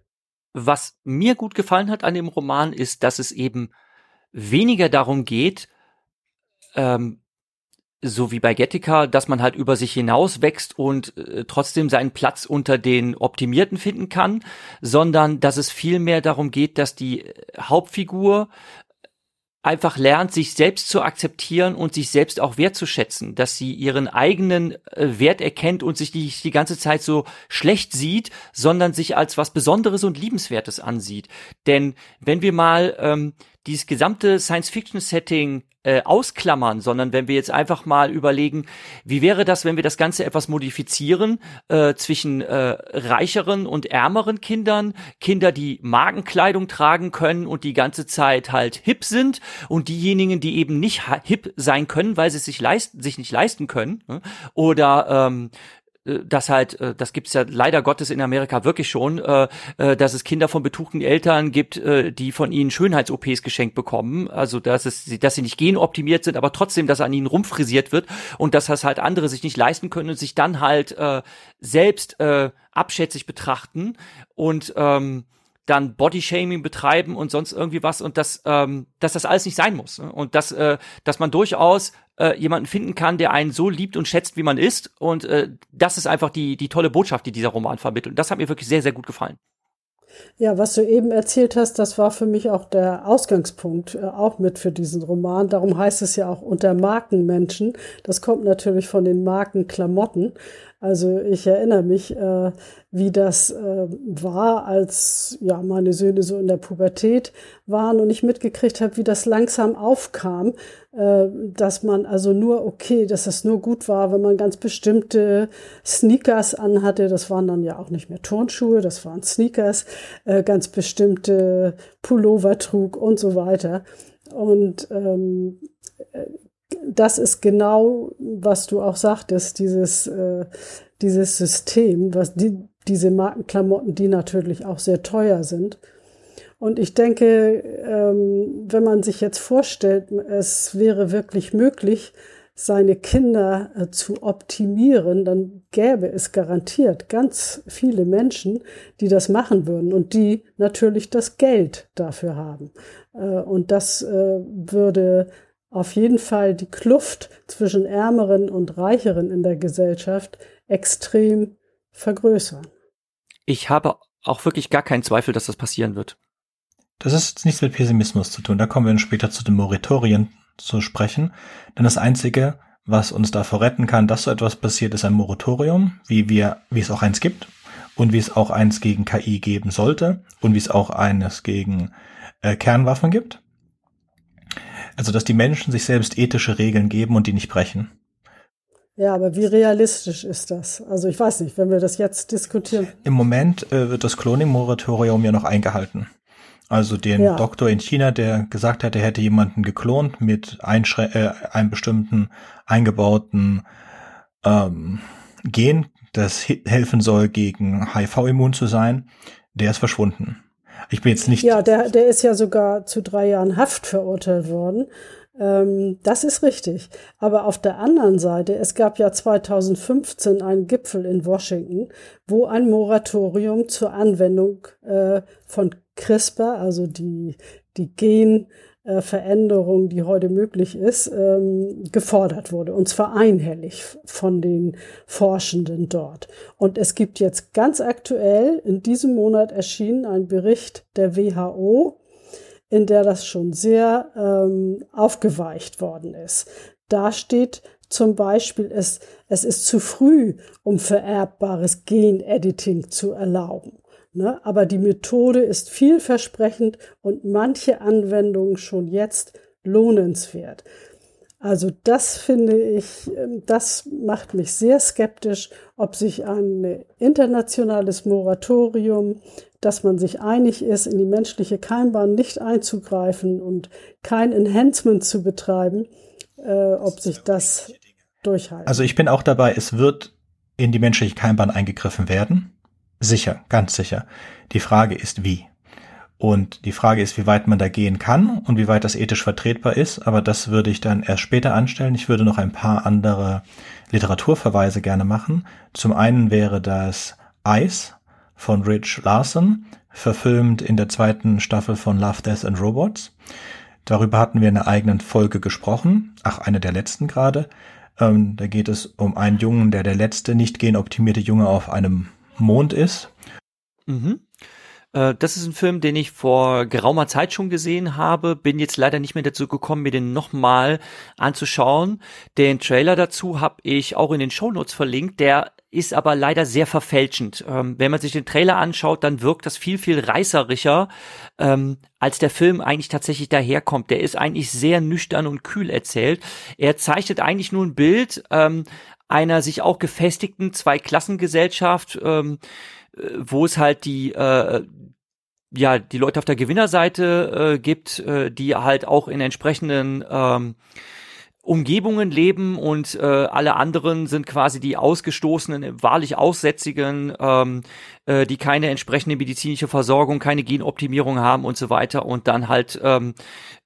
Was mir gut gefallen hat an dem Roman ist, dass es eben weniger darum geht, ähm, so wie bei Gettica, dass man halt über sich hinaus wächst und äh, trotzdem seinen Platz unter den Optimierten finden kann, sondern dass es vielmehr darum geht, dass die Hauptfigur einfach lernt, sich selbst zu akzeptieren und sich selbst auch wertzuschätzen, dass sie ihren eigenen äh, Wert erkennt und sich nicht die ganze Zeit so schlecht sieht, sondern sich als was Besonderes und Liebenswertes ansieht. Denn wenn wir mal ähm, dieses gesamte Science-Fiction-Setting äh, ausklammern, sondern wenn wir jetzt einfach mal überlegen, wie wäre das, wenn wir das Ganze etwas modifizieren äh, zwischen äh, reicheren und ärmeren Kindern, Kinder, die Magenkleidung tragen können und die ganze Zeit halt hip sind und diejenigen, die eben nicht hip sein können, weil sie es sich leisten, sich nicht leisten können, ne? oder ähm, äh, das halt, äh, das gibt's ja leider Gottes in Amerika wirklich schon, äh, dass es Kinder von betuchten Eltern gibt, die von ihnen Schönheits-OPs geschenkt bekommen. Also dass es, dass sie nicht genoptimiert sind, aber trotzdem, dass an ihnen rumfrisiert wird und dass das halt andere sich nicht leisten können und sich dann halt selbst abschätzig betrachten und ähm, dann Bodyshaming betreiben und sonst irgendwie was und dass, ähm, dass das alles nicht sein muss. Ne? Und dass, dass man durchaus äh, jemanden finden kann, der einen so liebt und schätzt, wie man ist. Und äh, das ist einfach die, die tolle Botschaft, die dieser Roman vermittelt. Und das hat mir wirklich sehr, sehr gut gefallen. Ja, was du eben erzählt hast, das war für mich auch der Ausgangspunkt, äh, auch mit für diesen Roman. Darum heißt es ja auch unter Markenmenschen. Das kommt natürlich von den Markenklamotten. Also ich erinnere mich, äh, wie das äh, war, als ja meine Söhne so in der Pubertät waren und ich mitgekriegt habe, wie das langsam aufkam, dass man also nur okay, dass das nur gut war, wenn man ganz bestimmte Sneakers anhatte. Das waren dann ja auch nicht mehr Turnschuhe, das waren Sneakers, äh, ganz bestimmte Pullover trug und so weiter. Und ähm, äh, das ist genau, was du auch sagtest, dieses, äh, dieses System, was die, diese Markenklamotten, die natürlich auch sehr teuer sind. Und ich denke, ähm, wenn man sich jetzt vorstellt, es wäre wirklich möglich, seine Kinder äh, zu optimieren, dann gäbe es garantiert ganz viele Menschen, die das machen würden und die natürlich das Geld dafür haben. Äh, und das äh, würde auf jeden Fall die Kluft zwischen Ärmeren und Reicheren in der Gesellschaft extrem vergrößern. Ich habe auch wirklich gar keinen Zweifel, dass das passieren wird. Das ist jetzt nichts mit Pessimismus zu tun. Da kommen wir dann später zu den Moratorien zu sprechen. Denn das Einzige, was uns davor retten kann, dass so etwas passiert, ist ein Moratorium, wie wir, wie es auch eins gibt und wie es auch eins gegen KI geben sollte und wie es auch eines gegen äh, Kernwaffen gibt. Also, dass die Menschen sich selbst ethische Regeln geben und die nicht brechen. Ja, aber wie realistisch ist das? Also ich weiß nicht, wenn wir das jetzt diskutieren. Im Moment äh, wird das Cloning-Moratorium ja noch eingehalten. Also den ja. Doktor in China, der gesagt hat, er hätte jemanden geklont mit Einschrä äh, einem bestimmten eingebauten ähm, Gen, das helfen soll, gegen HIV immun zu sein, der ist verschwunden. Ich bin jetzt nicht. Ja, der, der ist ja sogar zu drei Jahren Haft verurteilt worden. Ähm, das ist richtig. Aber auf der anderen Seite, es gab ja 2015 einen Gipfel in Washington, wo ein Moratorium zur Anwendung äh, von CRISPR, also die, die Gen, äh, Veränderung, die heute möglich ist, ähm, gefordert wurde. Und zwar einhellig von den Forschenden dort. Und es gibt jetzt ganz aktuell in diesem Monat erschienen ein Bericht der WHO, in der das schon sehr ähm, aufgeweicht worden ist. Da steht zum Beispiel, es, es ist zu früh, um vererbbares Genediting zu erlauben. Ne? Aber die Methode ist vielversprechend und manche Anwendungen schon jetzt lohnenswert. Also das finde ich, ähm, das macht mich sehr skeptisch, ob sich ein internationales Moratorium, dass man sich einig ist, in die menschliche Keimbahn nicht einzugreifen und kein Enhancement zu betreiben, äh, ob sich das durchhalten. Also ich bin auch dabei, es wird in die menschliche Keimbahn eingegriffen werden. Sicher, ganz sicher. Die Frage ist wie. Und die Frage ist, wie weit man da gehen kann und wie weit das ethisch vertretbar ist. Aber das würde ich dann erst später anstellen. Ich würde noch ein paar andere Literaturverweise gerne machen. Zum einen wäre das Ice von Rich Larson, verfilmt in der zweiten Staffel von Love, Death and Robots. Darüber hatten wir in einer eigenen Folge gesprochen. Ach, eine der letzten gerade. Ähm, da geht es um einen Jungen, der der letzte nicht genoptimierte Junge auf einem Mond ist. Mhm. Äh, das ist ein Film, den ich vor geraumer Zeit schon gesehen habe, bin jetzt leider nicht mehr dazu gekommen, mir den nochmal anzuschauen. Den Trailer dazu habe ich auch in den Shownotes verlinkt, der ist aber leider sehr verfälschend. Ähm, wenn man sich den Trailer anschaut, dann wirkt das viel, viel reißerischer, ähm, als der Film eigentlich tatsächlich daherkommt. Der ist eigentlich sehr nüchtern und kühl erzählt. Er zeichnet eigentlich nur ein Bild ähm, einer sich auch gefestigten Zweiklassengesellschaft, ähm, äh, wo es halt die äh, ja die Leute auf der Gewinnerseite äh, gibt, äh, die halt auch in entsprechenden ähm, Umgebungen leben und äh, alle anderen sind quasi die Ausgestoßenen, wahrlich Aussätzigen, ähm, äh, die keine entsprechende medizinische Versorgung, keine Genoptimierung haben und so weiter und dann halt ähm,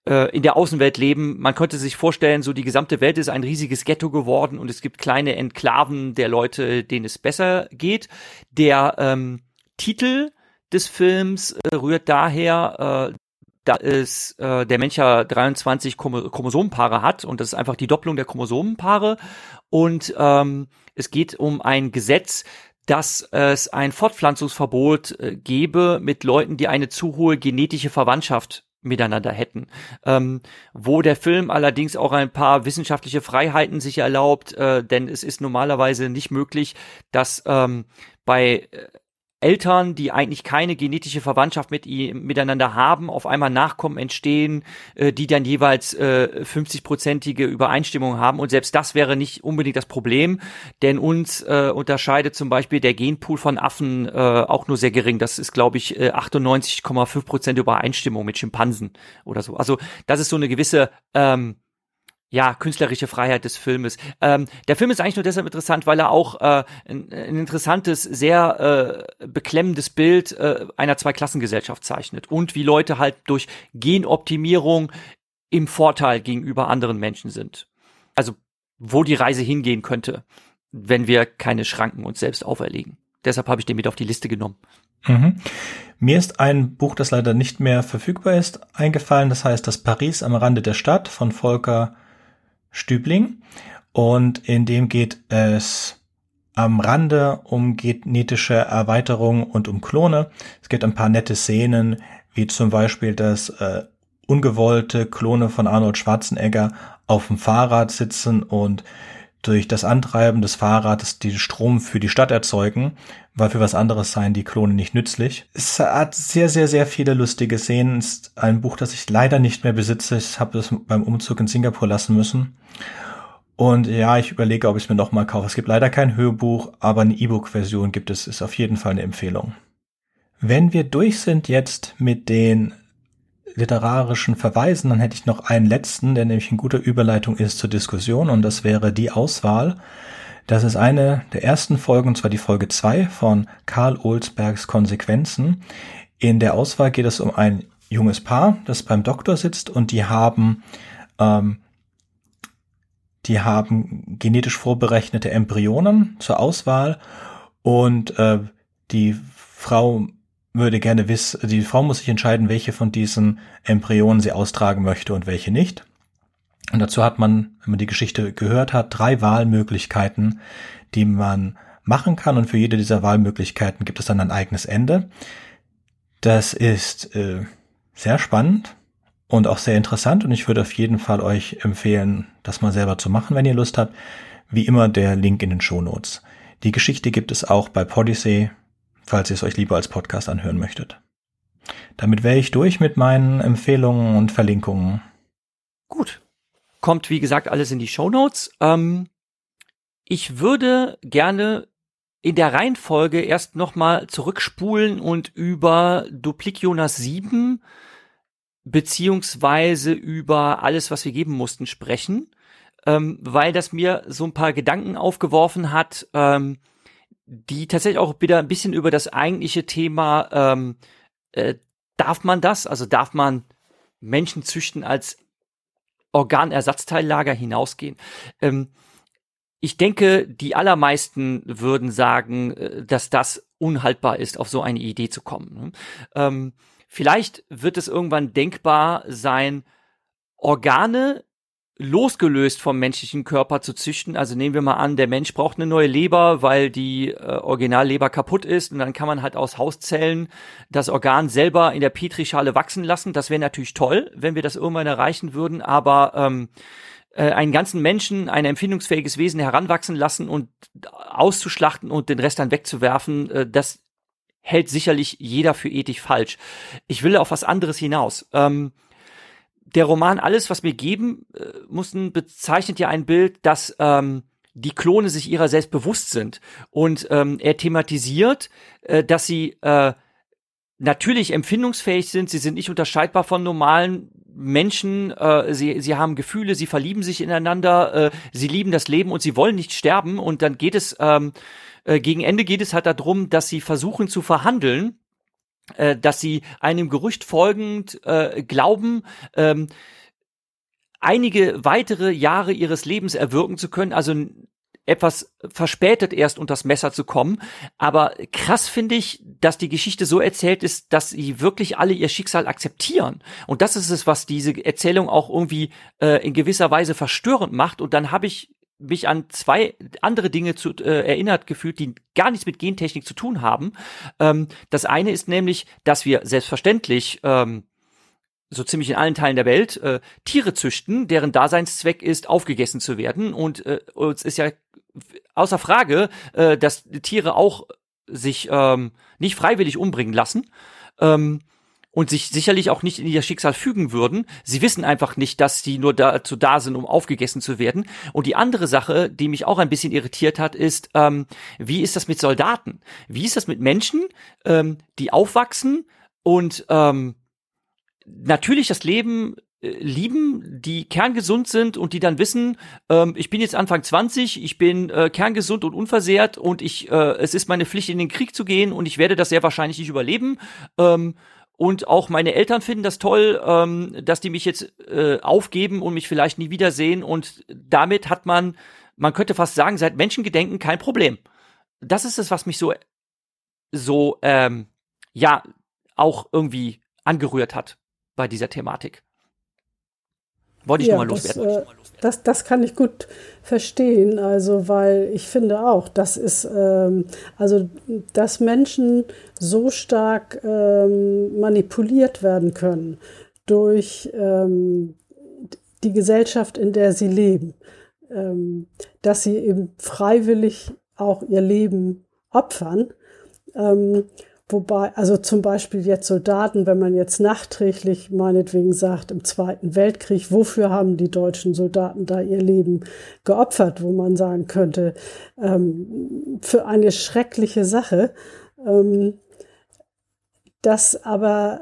äh, in der Außenwelt leben. Man könnte sich vorstellen, so die gesamte Welt ist ein riesiges Ghetto geworden und es gibt kleine Enklaven der Leute, denen es besser geht. Der ähm, Titel des Films äh, rührt daher, äh, da es äh, der Mensch ja 23 Chrom Chromosomenpaare hat und das ist einfach die Doppelung der Chromosomenpaare und ähm, es geht um ein Gesetz, dass es ein Fortpflanzungsverbot äh, gebe mit Leuten, die eine zu hohe genetische Verwandtschaft miteinander hätten. Ähm, wo der Film allerdings auch ein paar wissenschaftliche Freiheiten sich erlaubt, äh, denn es ist normalerweise nicht möglich, dass ähm, bei äh, Eltern, die eigentlich keine genetische Verwandtschaft mit ihm miteinander haben, auf einmal Nachkommen entstehen, äh, die dann jeweils äh, 50-prozentige Übereinstimmung haben. Und selbst das wäre nicht unbedingt das Problem, denn uns äh, unterscheidet zum Beispiel der Genpool von Affen äh, auch nur sehr gering. Das ist, glaube ich, äh, 98,5 Prozent Übereinstimmung mit Schimpansen oder so. Also das ist so eine gewisse ähm, ja, künstlerische Freiheit des Filmes. Ähm, der Film ist eigentlich nur deshalb interessant, weil er auch äh, ein, ein interessantes, sehr äh, beklemmendes Bild äh, einer Zweiklassengesellschaft zeichnet und wie Leute halt durch Genoptimierung im Vorteil gegenüber anderen Menschen sind. Also wo die Reise hingehen könnte, wenn wir keine Schranken uns selbst auferlegen. Deshalb habe ich den mit auf die Liste genommen. Mhm. Mir ist ein Buch, das leider nicht mehr verfügbar ist, eingefallen. Das heißt Das Paris am Rande der Stadt von Volker Stübling und in dem geht es am Rande um genetische Erweiterung und um Klone. Es gibt ein paar nette Szenen, wie zum Beispiel, dass äh, ungewollte Klone von Arnold Schwarzenegger auf dem Fahrrad sitzen und durch das Antreiben des Fahrrades den Strom für die Stadt erzeugen, weil für was anderes seien die Klone nicht nützlich. Es hat sehr, sehr, sehr viele lustige Szenen. Es ist ein Buch, das ich leider nicht mehr besitze. Ich habe es beim Umzug in Singapur lassen müssen. Und ja, ich überlege, ob ich es mir nochmal kaufe. Es gibt leider kein Hörbuch, aber eine E-Book-Version gibt es, ist auf jeden Fall eine Empfehlung. Wenn wir durch sind jetzt mit den literarischen Verweisen, dann hätte ich noch einen letzten, der nämlich in guter Überleitung ist zur Diskussion und das wäre die Auswahl. Das ist eine der ersten Folgen, und zwar die Folge 2 von Karl Olsbergs Konsequenzen. In der Auswahl geht es um ein junges Paar, das beim Doktor sitzt und die haben ähm, die haben genetisch vorberechnete Embryonen zur Auswahl und äh, die Frau würde gerne wissen, die Frau muss sich entscheiden, welche von diesen Embryonen sie austragen möchte und welche nicht. Und dazu hat man, wenn man die Geschichte gehört hat, drei Wahlmöglichkeiten, die man machen kann. Und für jede dieser Wahlmöglichkeiten gibt es dann ein eigenes Ende. Das ist äh, sehr spannend und auch sehr interessant. Und ich würde auf jeden Fall euch empfehlen, das mal selber zu machen, wenn ihr Lust habt. Wie immer der Link in den Show Notes. Die Geschichte gibt es auch bei Podyssey falls ihr es euch lieber als Podcast anhören möchtet. Damit wäre ich durch mit meinen Empfehlungen und Verlinkungen. Gut. Kommt, wie gesagt, alles in die Show Notes. Ähm, ich würde gerne in der Reihenfolge erst nochmal zurückspulen und über Duplik Jonas 7 beziehungsweise über alles, was wir geben mussten, sprechen, ähm, weil das mir so ein paar Gedanken aufgeworfen hat, ähm, die tatsächlich auch wieder ein bisschen über das eigentliche Thema, ähm, äh, darf man das? Also darf man Menschen züchten als Organersatzteillager hinausgehen? Ähm, ich denke, die allermeisten würden sagen, äh, dass das unhaltbar ist, auf so eine Idee zu kommen. Ne? Ähm, vielleicht wird es irgendwann denkbar sein, Organe losgelöst vom menschlichen Körper zu züchten. Also nehmen wir mal an, der Mensch braucht eine neue Leber, weil die äh, Originalleber kaputt ist und dann kann man halt aus Hauszellen das Organ selber in der Petrischale wachsen lassen. Das wäre natürlich toll, wenn wir das irgendwann erreichen würden, aber ähm, äh, einen ganzen Menschen, ein empfindungsfähiges Wesen heranwachsen lassen und auszuschlachten und den Rest dann wegzuwerfen, äh, das hält sicherlich jeder für ethisch falsch. Ich will auf was anderes hinaus. Ähm, der Roman Alles, was wir geben äh, mussten, bezeichnet ja ein Bild, dass ähm, die Klone sich ihrer selbst bewusst sind. Und ähm, er thematisiert, äh, dass sie äh, natürlich empfindungsfähig sind, sie sind nicht unterscheidbar von normalen Menschen, äh, sie, sie haben Gefühle, sie verlieben sich ineinander, äh, sie lieben das Leben und sie wollen nicht sterben. Und dann geht es, ähm, äh, gegen Ende geht es halt darum, dass sie versuchen zu verhandeln, äh, dass sie einem Gerücht folgend äh, glauben, ähm, einige weitere Jahre ihres Lebens erwirken zu können, also etwas verspätet erst unter das Messer zu kommen. Aber krass finde ich, dass die Geschichte so erzählt ist, dass sie wirklich alle ihr Schicksal akzeptieren. Und das ist es, was diese Erzählung auch irgendwie äh, in gewisser Weise verstörend macht. Und dann habe ich mich an zwei andere Dinge zu, äh, erinnert gefühlt, die gar nichts mit Gentechnik zu tun haben. Ähm, das eine ist nämlich, dass wir selbstverständlich ähm, so ziemlich in allen Teilen der Welt äh, Tiere züchten, deren Daseinszweck ist, aufgegessen zu werden. Und äh, es ist ja außer Frage, äh, dass Tiere auch sich ähm, nicht freiwillig umbringen lassen. Ähm, und sich sicherlich auch nicht in ihr Schicksal fügen würden. Sie wissen einfach nicht, dass sie nur dazu da sind, um aufgegessen zu werden. Und die andere Sache, die mich auch ein bisschen irritiert hat, ist, ähm, wie ist das mit Soldaten? Wie ist das mit Menschen, ähm, die aufwachsen und ähm, natürlich das Leben äh, lieben, die kerngesund sind und die dann wissen, ähm, ich bin jetzt Anfang 20, ich bin äh, kerngesund und unversehrt und ich, äh, es ist meine Pflicht, in den Krieg zu gehen und ich werde das sehr wahrscheinlich nicht überleben. Ähm, und auch meine Eltern finden das toll, ähm, dass die mich jetzt äh, aufgeben und mich vielleicht nie wiedersehen. Und damit hat man, man könnte fast sagen, seit Menschengedenken kein Problem. Das ist es, was mich so, so, ähm, ja, auch irgendwie angerührt hat bei dieser Thematik. Wollte ich ja, nur mal loswerden. Das, äh, das, das kann ich gut verstehen, also weil ich finde auch, das ist ähm, also dass Menschen so stark ähm, manipuliert werden können durch ähm, die Gesellschaft, in der sie leben, ähm, dass sie eben freiwillig auch ihr Leben opfern. Wobei, also zum Beispiel jetzt Soldaten, wenn man jetzt nachträglich meinetwegen sagt, im Zweiten Weltkrieg, wofür haben die deutschen Soldaten da ihr Leben geopfert, wo man sagen könnte, ähm, für eine schreckliche Sache. Ähm, dass aber,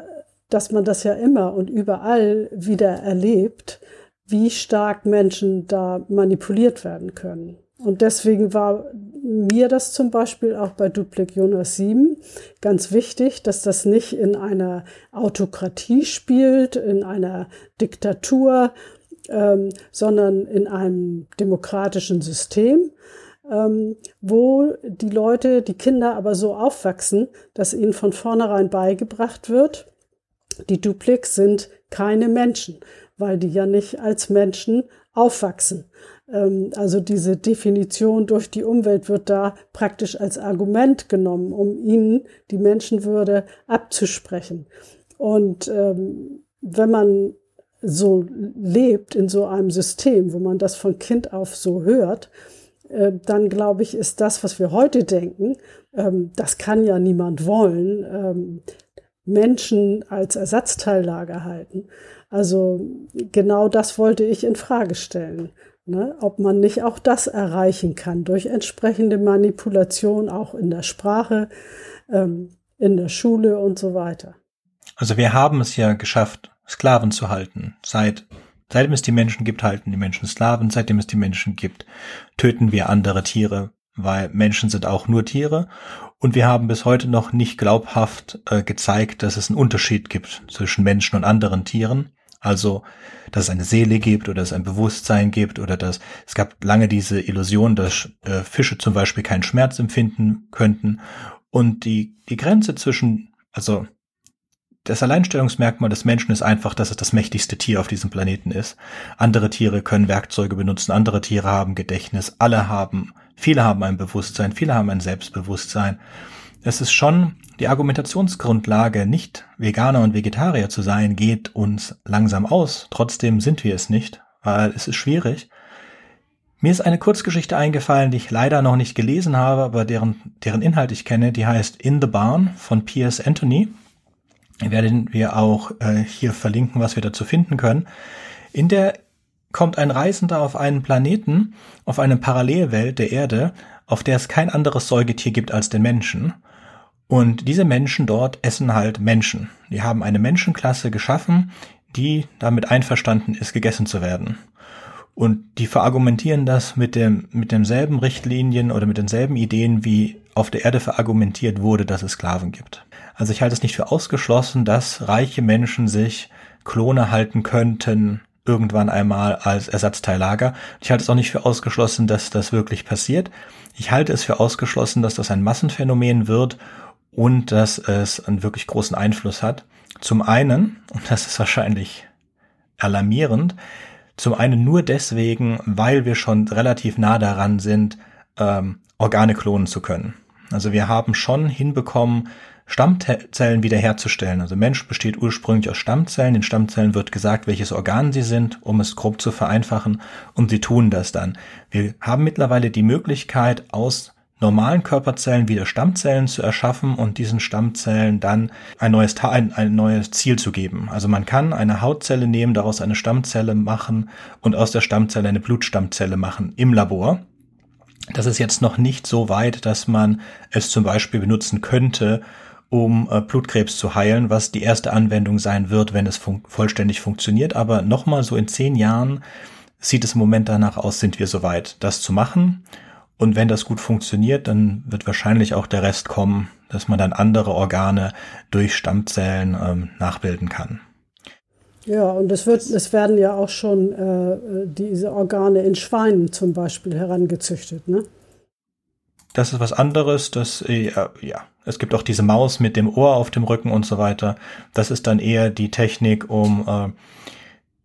dass man das ja immer und überall wieder erlebt, wie stark Menschen da manipuliert werden können. Und deswegen war mir das zum Beispiel auch bei Duplik Jonas 7 ganz wichtig, dass das nicht in einer Autokratie spielt, in einer Diktatur, ähm, sondern in einem demokratischen System, ähm, wo die Leute, die Kinder aber so aufwachsen, dass ihnen von vornherein beigebracht wird, die Duplix sind keine Menschen, weil die ja nicht als Menschen aufwachsen. Ähm, also diese Definition durch die Umwelt wird da praktisch als Argument genommen, um ihnen die Menschenwürde abzusprechen. Und ähm, wenn man so lebt in so einem System, wo man das von Kind auf so hört, äh, dann glaube ich, ist das, was wir heute denken, ähm, das kann ja niemand wollen, ähm, Menschen als Ersatzteillager halten. Also genau das wollte ich in Frage stellen. Ne, ob man nicht auch das erreichen kann durch entsprechende Manipulation auch in der Sprache, ähm, in der Schule und so weiter. Also wir haben es ja geschafft, Sklaven zu halten. Seit seitdem es die Menschen gibt, halten die Menschen Sklaven. Seitdem es die Menschen gibt, töten wir andere Tiere, weil Menschen sind auch nur Tiere. Und wir haben bis heute noch nicht glaubhaft äh, gezeigt, dass es einen Unterschied gibt zwischen Menschen und anderen Tieren. Also, dass es eine Seele gibt oder es ein Bewusstsein gibt oder dass es gab lange diese Illusion, dass äh, Fische zum Beispiel keinen Schmerz empfinden könnten. Und die, die Grenze zwischen, also das Alleinstellungsmerkmal des Menschen ist einfach, dass es das mächtigste Tier auf diesem Planeten ist. Andere Tiere können Werkzeuge benutzen, andere Tiere haben Gedächtnis, alle haben, viele haben ein Bewusstsein, viele haben ein Selbstbewusstsein. Es ist schon die Argumentationsgrundlage, nicht Veganer und Vegetarier zu sein, geht uns langsam aus. Trotzdem sind wir es nicht, weil es ist schwierig. Mir ist eine Kurzgeschichte eingefallen, die ich leider noch nicht gelesen habe, aber deren, deren Inhalt ich kenne. Die heißt In the Barn von Piers Anthony. Werden wir auch äh, hier verlinken, was wir dazu finden können. In der kommt ein Reisender auf einen Planeten, auf eine Parallelwelt der Erde, auf der es kein anderes Säugetier gibt als den Menschen. Und diese Menschen dort essen halt Menschen. Die haben eine Menschenklasse geschaffen, die damit einverstanden ist, gegessen zu werden. Und die verargumentieren das mit dem, mit demselben Richtlinien oder mit denselben Ideen, wie auf der Erde verargumentiert wurde, dass es Sklaven gibt. Also ich halte es nicht für ausgeschlossen, dass reiche Menschen sich Klone halten könnten, irgendwann einmal als Ersatzteillager. Ich halte es auch nicht für ausgeschlossen, dass das wirklich passiert. Ich halte es für ausgeschlossen, dass das ein Massenphänomen wird und dass es einen wirklich großen Einfluss hat. Zum einen, und das ist wahrscheinlich alarmierend, zum einen nur deswegen, weil wir schon relativ nah daran sind, ähm, Organe klonen zu können. Also wir haben schon hinbekommen, Stammzellen wiederherzustellen. Also Mensch besteht ursprünglich aus Stammzellen. Den Stammzellen wird gesagt, welches Organ sie sind, um es grob zu vereinfachen. Und sie tun das dann. Wir haben mittlerweile die Möglichkeit, aus normalen Körperzellen wieder Stammzellen zu erschaffen und diesen Stammzellen dann ein neues, ein, ein neues Ziel zu geben. Also man kann eine Hautzelle nehmen, daraus eine Stammzelle machen und aus der Stammzelle eine Blutstammzelle machen im Labor. Das ist jetzt noch nicht so weit, dass man es zum Beispiel benutzen könnte, um äh, Blutkrebs zu heilen, was die erste Anwendung sein wird, wenn es fun vollständig funktioniert. Aber nochmal so in zehn Jahren sieht es im Moment danach aus, sind wir soweit, das zu machen. Und wenn das gut funktioniert, dann wird wahrscheinlich auch der Rest kommen, dass man dann andere Organe durch Stammzellen ähm, nachbilden kann. Ja, und es wird, es werden ja auch schon äh, diese Organe in Schweinen zum Beispiel herangezüchtet, ne? Das ist was anderes. Das äh, ja, es gibt auch diese Maus mit dem Ohr auf dem Rücken und so weiter. Das ist dann eher die Technik, um äh,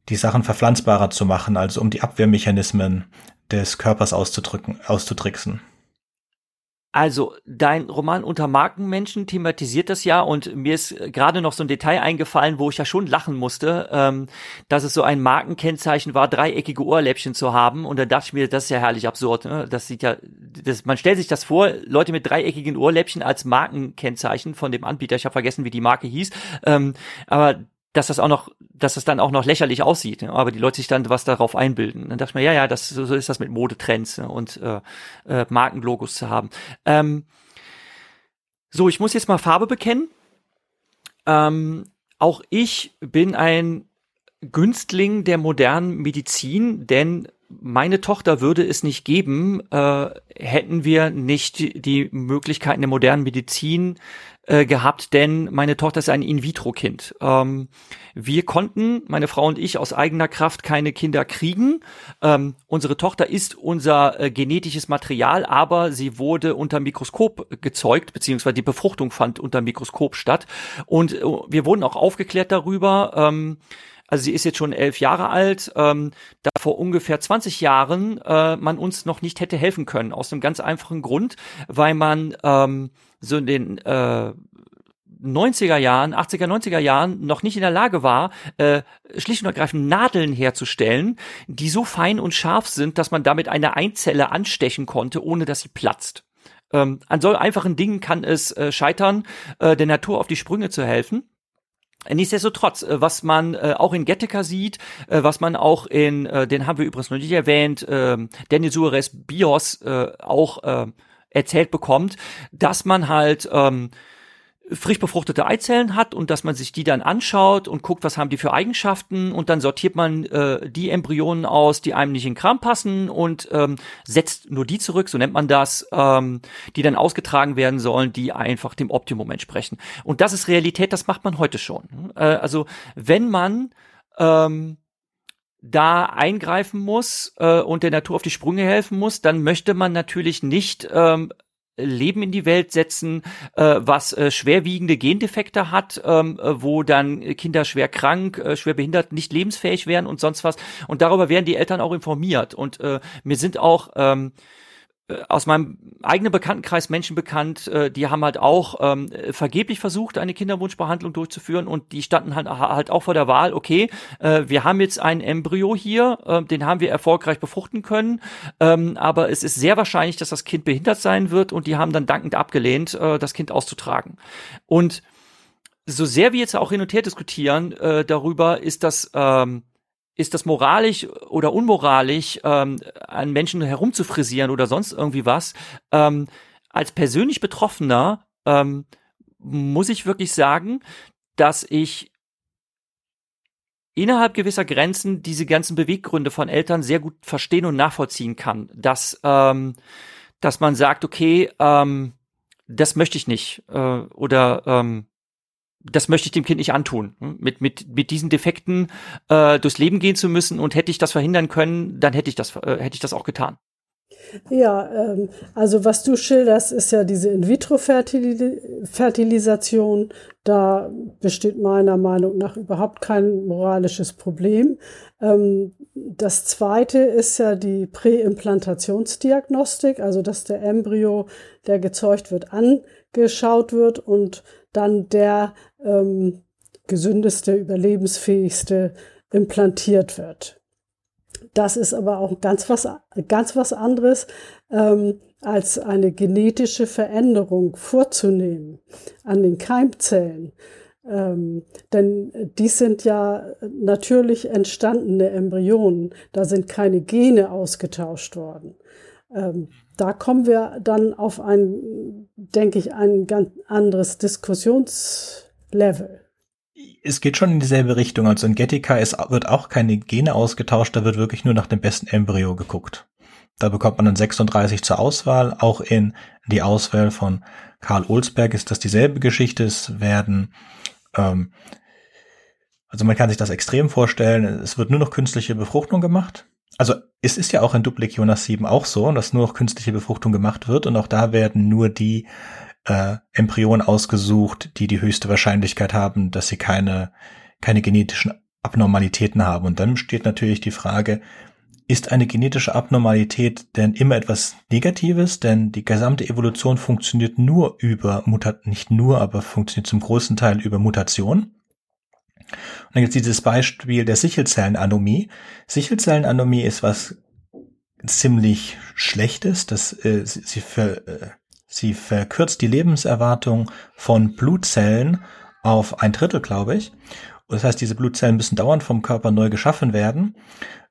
die Sachen verpflanzbarer zu machen, also um die Abwehrmechanismen des Körpers auszudrücken, auszutricksen. Also, dein Roman Unter Markenmenschen thematisiert das ja und mir ist gerade noch so ein Detail eingefallen, wo ich ja schon lachen musste, ähm, dass es so ein Markenkennzeichen war, dreieckige Ohrläppchen zu haben. Und da dachte ich mir, das ist ja herrlich absurd. Ne? Das sieht ja, das, man stellt sich das vor, Leute mit dreieckigen Ohrläppchen als Markenkennzeichen von dem Anbieter. Ich habe vergessen, wie die Marke hieß. Ähm, aber dass das auch noch, dass das dann auch noch lächerlich aussieht, ne? aber die Leute sich dann was darauf einbilden. Dann dachte ich mir, ja, ja, das so ist das mit Modetrends ne? und äh, äh, Markenlogos zu haben. Ähm, so, ich muss jetzt mal Farbe bekennen. Ähm, auch ich bin ein Günstling der modernen Medizin, denn meine Tochter würde es nicht geben, äh, hätten wir nicht die Möglichkeiten der modernen Medizin äh, gehabt, denn meine Tochter ist ein In-vitro-Kind. Ähm, wir konnten, meine Frau und ich, aus eigener Kraft keine Kinder kriegen. Ähm, unsere Tochter ist unser äh, genetisches Material, aber sie wurde unter Mikroskop gezeugt, beziehungsweise die Befruchtung fand unter Mikroskop statt. Und äh, wir wurden auch aufgeklärt darüber, ähm, also sie ist jetzt schon elf Jahre alt, ähm, da vor ungefähr 20 Jahren äh, man uns noch nicht hätte helfen können. Aus einem ganz einfachen Grund, weil man ähm, so in den äh, 90er Jahren, 80er, 90er Jahren noch nicht in der Lage war, äh, schlicht und ergreifend Nadeln herzustellen, die so fein und scharf sind, dass man damit eine Einzelle anstechen konnte, ohne dass sie platzt. Ähm, an so einfachen Dingen kann es äh, scheitern, äh, der Natur auf die Sprünge zu helfen. Nichtsdestotrotz, äh, was man äh, auch in Getteker sieht, äh, was man auch in, äh, den haben wir übrigens noch nicht erwähnt, äh, Daniel Suarez Bios äh, auch äh, erzählt bekommt, dass man halt ähm, frisch befruchtete Eizellen hat und dass man sich die dann anschaut und guckt, was haben die für Eigenschaften und dann sortiert man äh, die Embryonen aus, die einem nicht in den Kram passen und ähm, setzt nur die zurück, so nennt man das, ähm, die dann ausgetragen werden sollen, die einfach dem Optimum entsprechen. Und das ist Realität, das macht man heute schon. Äh, also wenn man ähm, da eingreifen muss äh, und der Natur auf die Sprünge helfen muss, dann möchte man natürlich nicht ähm, Leben in die Welt setzen, äh, was äh, schwerwiegende Gendefekte hat, ähm, äh, wo dann Kinder schwer krank, äh, schwer behindert, nicht lebensfähig wären und sonst was. Und darüber werden die Eltern auch informiert. Und äh, mir sind auch ähm, äh, aus meinem eigenen Bekanntenkreis Menschen bekannt, äh, die haben halt auch ähm, vergeblich versucht, eine Kinderwunschbehandlung durchzuführen und die standen halt, halt auch vor der Wahl, okay, äh, wir haben jetzt ein Embryo hier, äh, den haben wir erfolgreich befruchten können, ähm, aber es ist sehr wahrscheinlich, dass das Kind behindert sein wird und die haben dann dankend abgelehnt, äh, das Kind auszutragen. Und so sehr wir jetzt auch hin und her diskutieren äh, darüber, ist das ähm, ist das moralisch oder unmoralisch, ähm, an Menschen herumzufrisieren oder sonst irgendwie was. Ähm, als persönlich Betroffener ähm, muss ich wirklich sagen, dass ich innerhalb gewisser Grenzen diese ganzen Beweggründe von Eltern sehr gut verstehen und nachvollziehen kann. Dass, ähm, dass man sagt, okay, ähm, das möchte ich nicht. Äh, oder ähm, das möchte ich dem Kind nicht antun, hm? mit mit mit diesen Defekten äh, durchs Leben gehen zu müssen. Und hätte ich das verhindern können, dann hätte ich das äh, hätte ich das auch getan. Ja, ähm, also was du schilderst, ist ja diese In-vitro-Fertilisation. Da besteht meiner Meinung nach überhaupt kein moralisches Problem. Ähm, das zweite ist ja die Präimplantationsdiagnostik, also dass der Embryo, der gezeugt wird, angeschaut wird und dann der ähm, gesündeste, überlebensfähigste implantiert wird. Das ist aber auch ganz was, ganz was anderes, ähm, als eine genetische Veränderung vorzunehmen an den Keimzellen. Ähm, denn dies sind ja natürlich entstandene Embryonen. Da sind keine Gene ausgetauscht worden. Ähm, da kommen wir dann auf ein, denke ich, ein ganz anderes Diskussionslevel. Es geht schon in dieselbe Richtung. Also in Getica es wird auch keine Gene ausgetauscht, da wird wirklich nur nach dem besten Embryo geguckt. Da bekommt man dann 36 zur Auswahl. Auch in die Auswahl von Karl Olsberg ist das dieselbe Geschichte. Es werden, ähm, also man kann sich das extrem vorstellen, es wird nur noch künstliche Befruchtung gemacht also es ist ja auch in Duplik Jonas 7 auch so, dass nur noch künstliche Befruchtung gemacht wird und auch da werden nur die äh, Embryonen ausgesucht, die die höchste Wahrscheinlichkeit haben, dass sie keine, keine genetischen Abnormalitäten haben. Und dann steht natürlich die Frage, ist eine genetische Abnormalität denn immer etwas Negatives? Denn die gesamte Evolution funktioniert nur über Mutat, nicht nur, aber funktioniert zum großen Teil über Mutation. Und dann gibt es dieses Beispiel der Sichelzellenanomie. Sichelzellenanomie ist was ziemlich Schlechtes. Das, äh, sie, sie, ver, äh, sie verkürzt die Lebenserwartung von Blutzellen auf ein Drittel, glaube ich. Das heißt, diese Blutzellen müssen dauernd vom Körper neu geschaffen werden,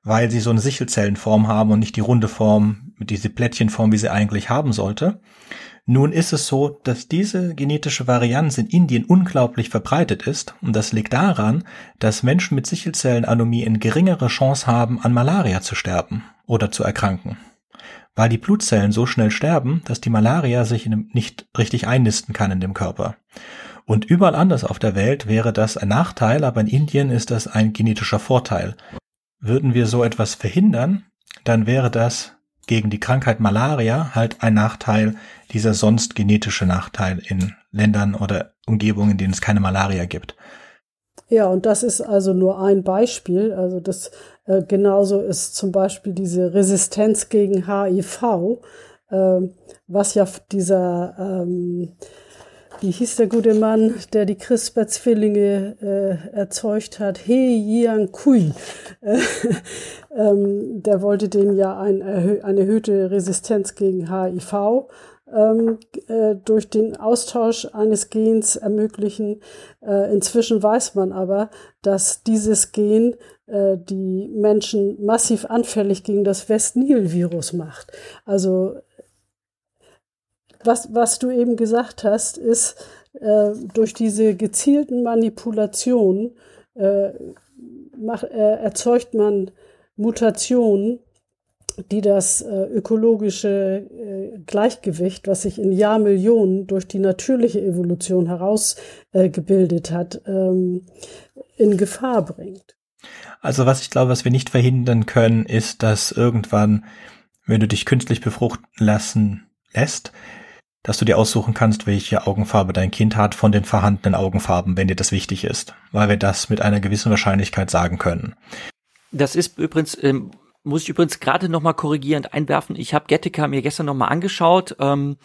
weil sie so eine Sichelzellenform haben und nicht die runde Form, diese Plättchenform, wie sie eigentlich haben sollte. Nun ist es so, dass diese genetische Varianz in Indien unglaublich verbreitet ist und das liegt daran, dass Menschen mit Sichelzellenanomie eine geringere Chance haben, an Malaria zu sterben oder zu erkranken. Weil die Blutzellen so schnell sterben, dass die Malaria sich nicht richtig einnisten kann in dem Körper. Und überall anders auf der Welt wäre das ein Nachteil, aber in Indien ist das ein genetischer Vorteil. Würden wir so etwas verhindern, dann wäre das gegen die Krankheit Malaria halt ein Nachteil, dieser sonst genetische Nachteil in Ländern oder Umgebungen, in denen es keine Malaria gibt. Ja, und das ist also nur ein Beispiel. Also das äh, genauso ist zum Beispiel diese Resistenz gegen HIV, äh, was ja dieser ähm, wie hieß der gute Mann, der die CRISPR-Zwillinge äh, erzeugt hat? He Yang Kui. Äh, ähm, der wollte denen ja ein, eine erhöhte Resistenz gegen HIV durch den Austausch eines Gens ermöglichen. Äh, inzwischen weiß man aber, dass dieses Gen äh, die Menschen massiv anfällig gegen das West-Nil-Virus macht. Also was, was du eben gesagt hast, ist, äh, durch diese gezielten Manipulationen äh, mach, äh, erzeugt man Mutationen, die das äh, ökologische äh, Gleichgewicht, was sich in Jahrmillionen durch die natürliche Evolution herausgebildet hat, ähm, in Gefahr bringt. Also was ich glaube, was wir nicht verhindern können, ist, dass irgendwann, wenn du dich künstlich befruchten lassen lässt, dass du dir aussuchen kannst, welche Augenfarbe dein Kind hat von den vorhandenen Augenfarben, wenn dir das wichtig ist, weil wir das mit einer gewissen Wahrscheinlichkeit sagen können. Das ist übrigens ähm, muss ich übrigens gerade noch mal korrigierend einwerfen. Ich habe Gettica mir gestern noch mal angeschaut. Ähm,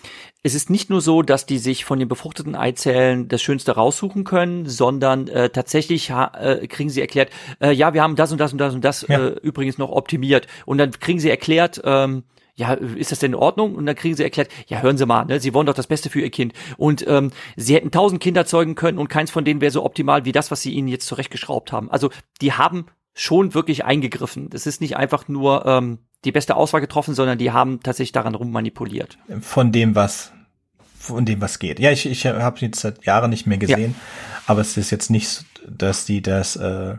es ist nicht nur so, dass die sich von den befruchteten Eizellen das Schönste raussuchen können, sondern äh, tatsächlich äh, kriegen sie erklärt, äh, ja, wir haben das und das und das und das ja. äh, übrigens noch optimiert. Und dann kriegen sie erklärt, ähm, ja, ist das denn in Ordnung? Und dann kriegen sie erklärt, ja, hören Sie mal, ne, Sie wollen doch das Beste für Ihr Kind. Und ähm, Sie hätten tausend Kinder zeugen können und keins von denen wäre so optimal wie das, was Sie ihnen jetzt zurechtgeschraubt haben. Also die haben schon wirklich eingegriffen. Das ist nicht einfach nur ähm, die beste Auswahl getroffen, sondern die haben tatsächlich daran rummanipuliert. Von dem, was von dem, was geht. Ja, ich, ich habe jetzt seit Jahren nicht mehr gesehen, ja. aber es ist jetzt nicht, so, dass die das äh,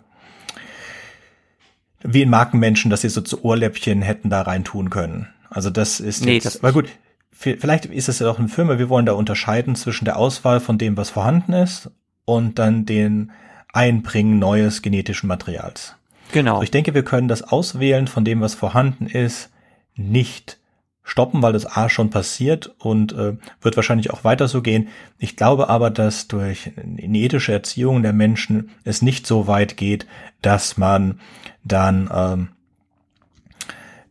wie in Markenmenschen, dass sie so zu Ohrläppchen hätten da rein tun können. Also das ist nee, jetzt, das aber gut, vielleicht ist es ja auch eine Firma, wir wollen da unterscheiden zwischen der Auswahl von dem, was vorhanden ist und dann den Einbringen neues genetischen Materials. Genau. Also ich denke, wir können das Auswählen von dem, was vorhanden ist, nicht stoppen, weil das A schon passiert und äh, wird wahrscheinlich auch weiter so gehen. Ich glaube aber, dass durch eine ethische Erziehung der Menschen es nicht so weit geht, dass man dann ähm,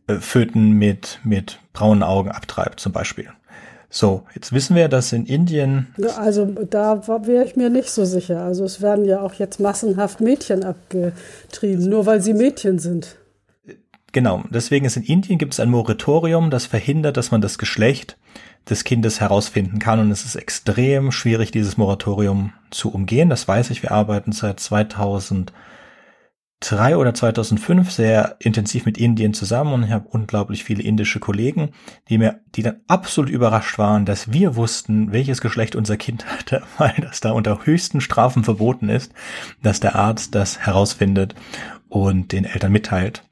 äh, Föten mit, mit braunen Augen abtreibt zum Beispiel. So, jetzt wissen wir, dass in Indien. Ja, also da wäre ich mir nicht so sicher. Also es werden ja auch jetzt massenhaft Mädchen abgetrieben, nur weil sie Mädchen sind. Genau, deswegen ist in Indien gibt es ein Moratorium, das verhindert, dass man das Geschlecht des Kindes herausfinden kann. Und es ist extrem schwierig, dieses Moratorium zu umgehen. Das weiß ich. Wir arbeiten seit 2000 2003 oder 2005 sehr intensiv mit Indien zusammen und ich habe unglaublich viele indische Kollegen, die mir, die dann absolut überrascht waren, dass wir wussten, welches Geschlecht unser Kind hatte, weil das da unter höchsten Strafen verboten ist, dass der Arzt das herausfindet und den Eltern mitteilt.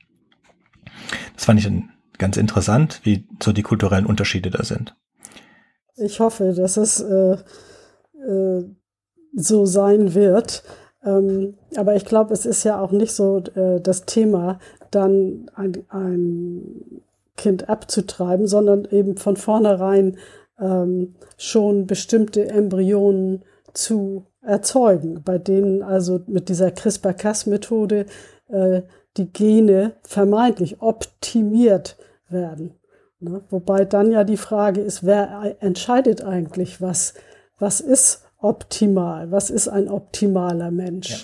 Das fand ich ganz interessant, wie so die kulturellen Unterschiede da sind. Ich hoffe, dass es äh, äh, so sein wird. Ähm, aber ich glaube, es ist ja auch nicht so äh, das Thema, dann ein, ein, Kind abzutreiben, sondern eben von vornherein ähm, schon bestimmte Embryonen zu erzeugen, bei denen also mit dieser CRISPR-Cas-Methode äh, die Gene vermeintlich optimiert werden. Ne? Wobei dann ja die Frage ist, wer entscheidet eigentlich, was, was ist optimal? Was ist ein optimaler Mensch? Ja.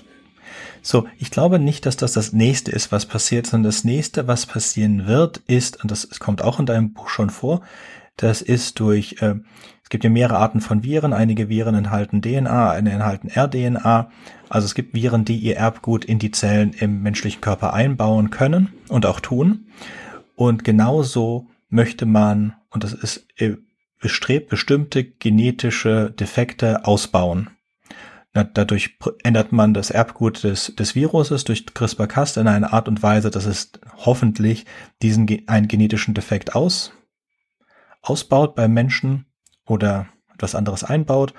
So, ich glaube nicht, dass das das nächste ist, was passiert, sondern das nächste, was passieren wird, ist, und das kommt auch in deinem Buch schon vor, das ist durch, äh, es gibt ja mehrere Arten von Viren, einige Viren enthalten DNA, eine enthalten RDNA, also es gibt Viren, die ihr Erbgut in die Zellen im menschlichen Körper einbauen können und auch tun. Und genauso möchte man, und das ist äh, bestrebt, bestimmte genetische Defekte ausbauen. Dadurch ändert man das Erbgut des, des Viruses durch CRISPR-Cas in einer Art und Weise, dass es hoffentlich diesen einen genetischen Defekt aus, ausbaut beim Menschen oder etwas anderes einbaut.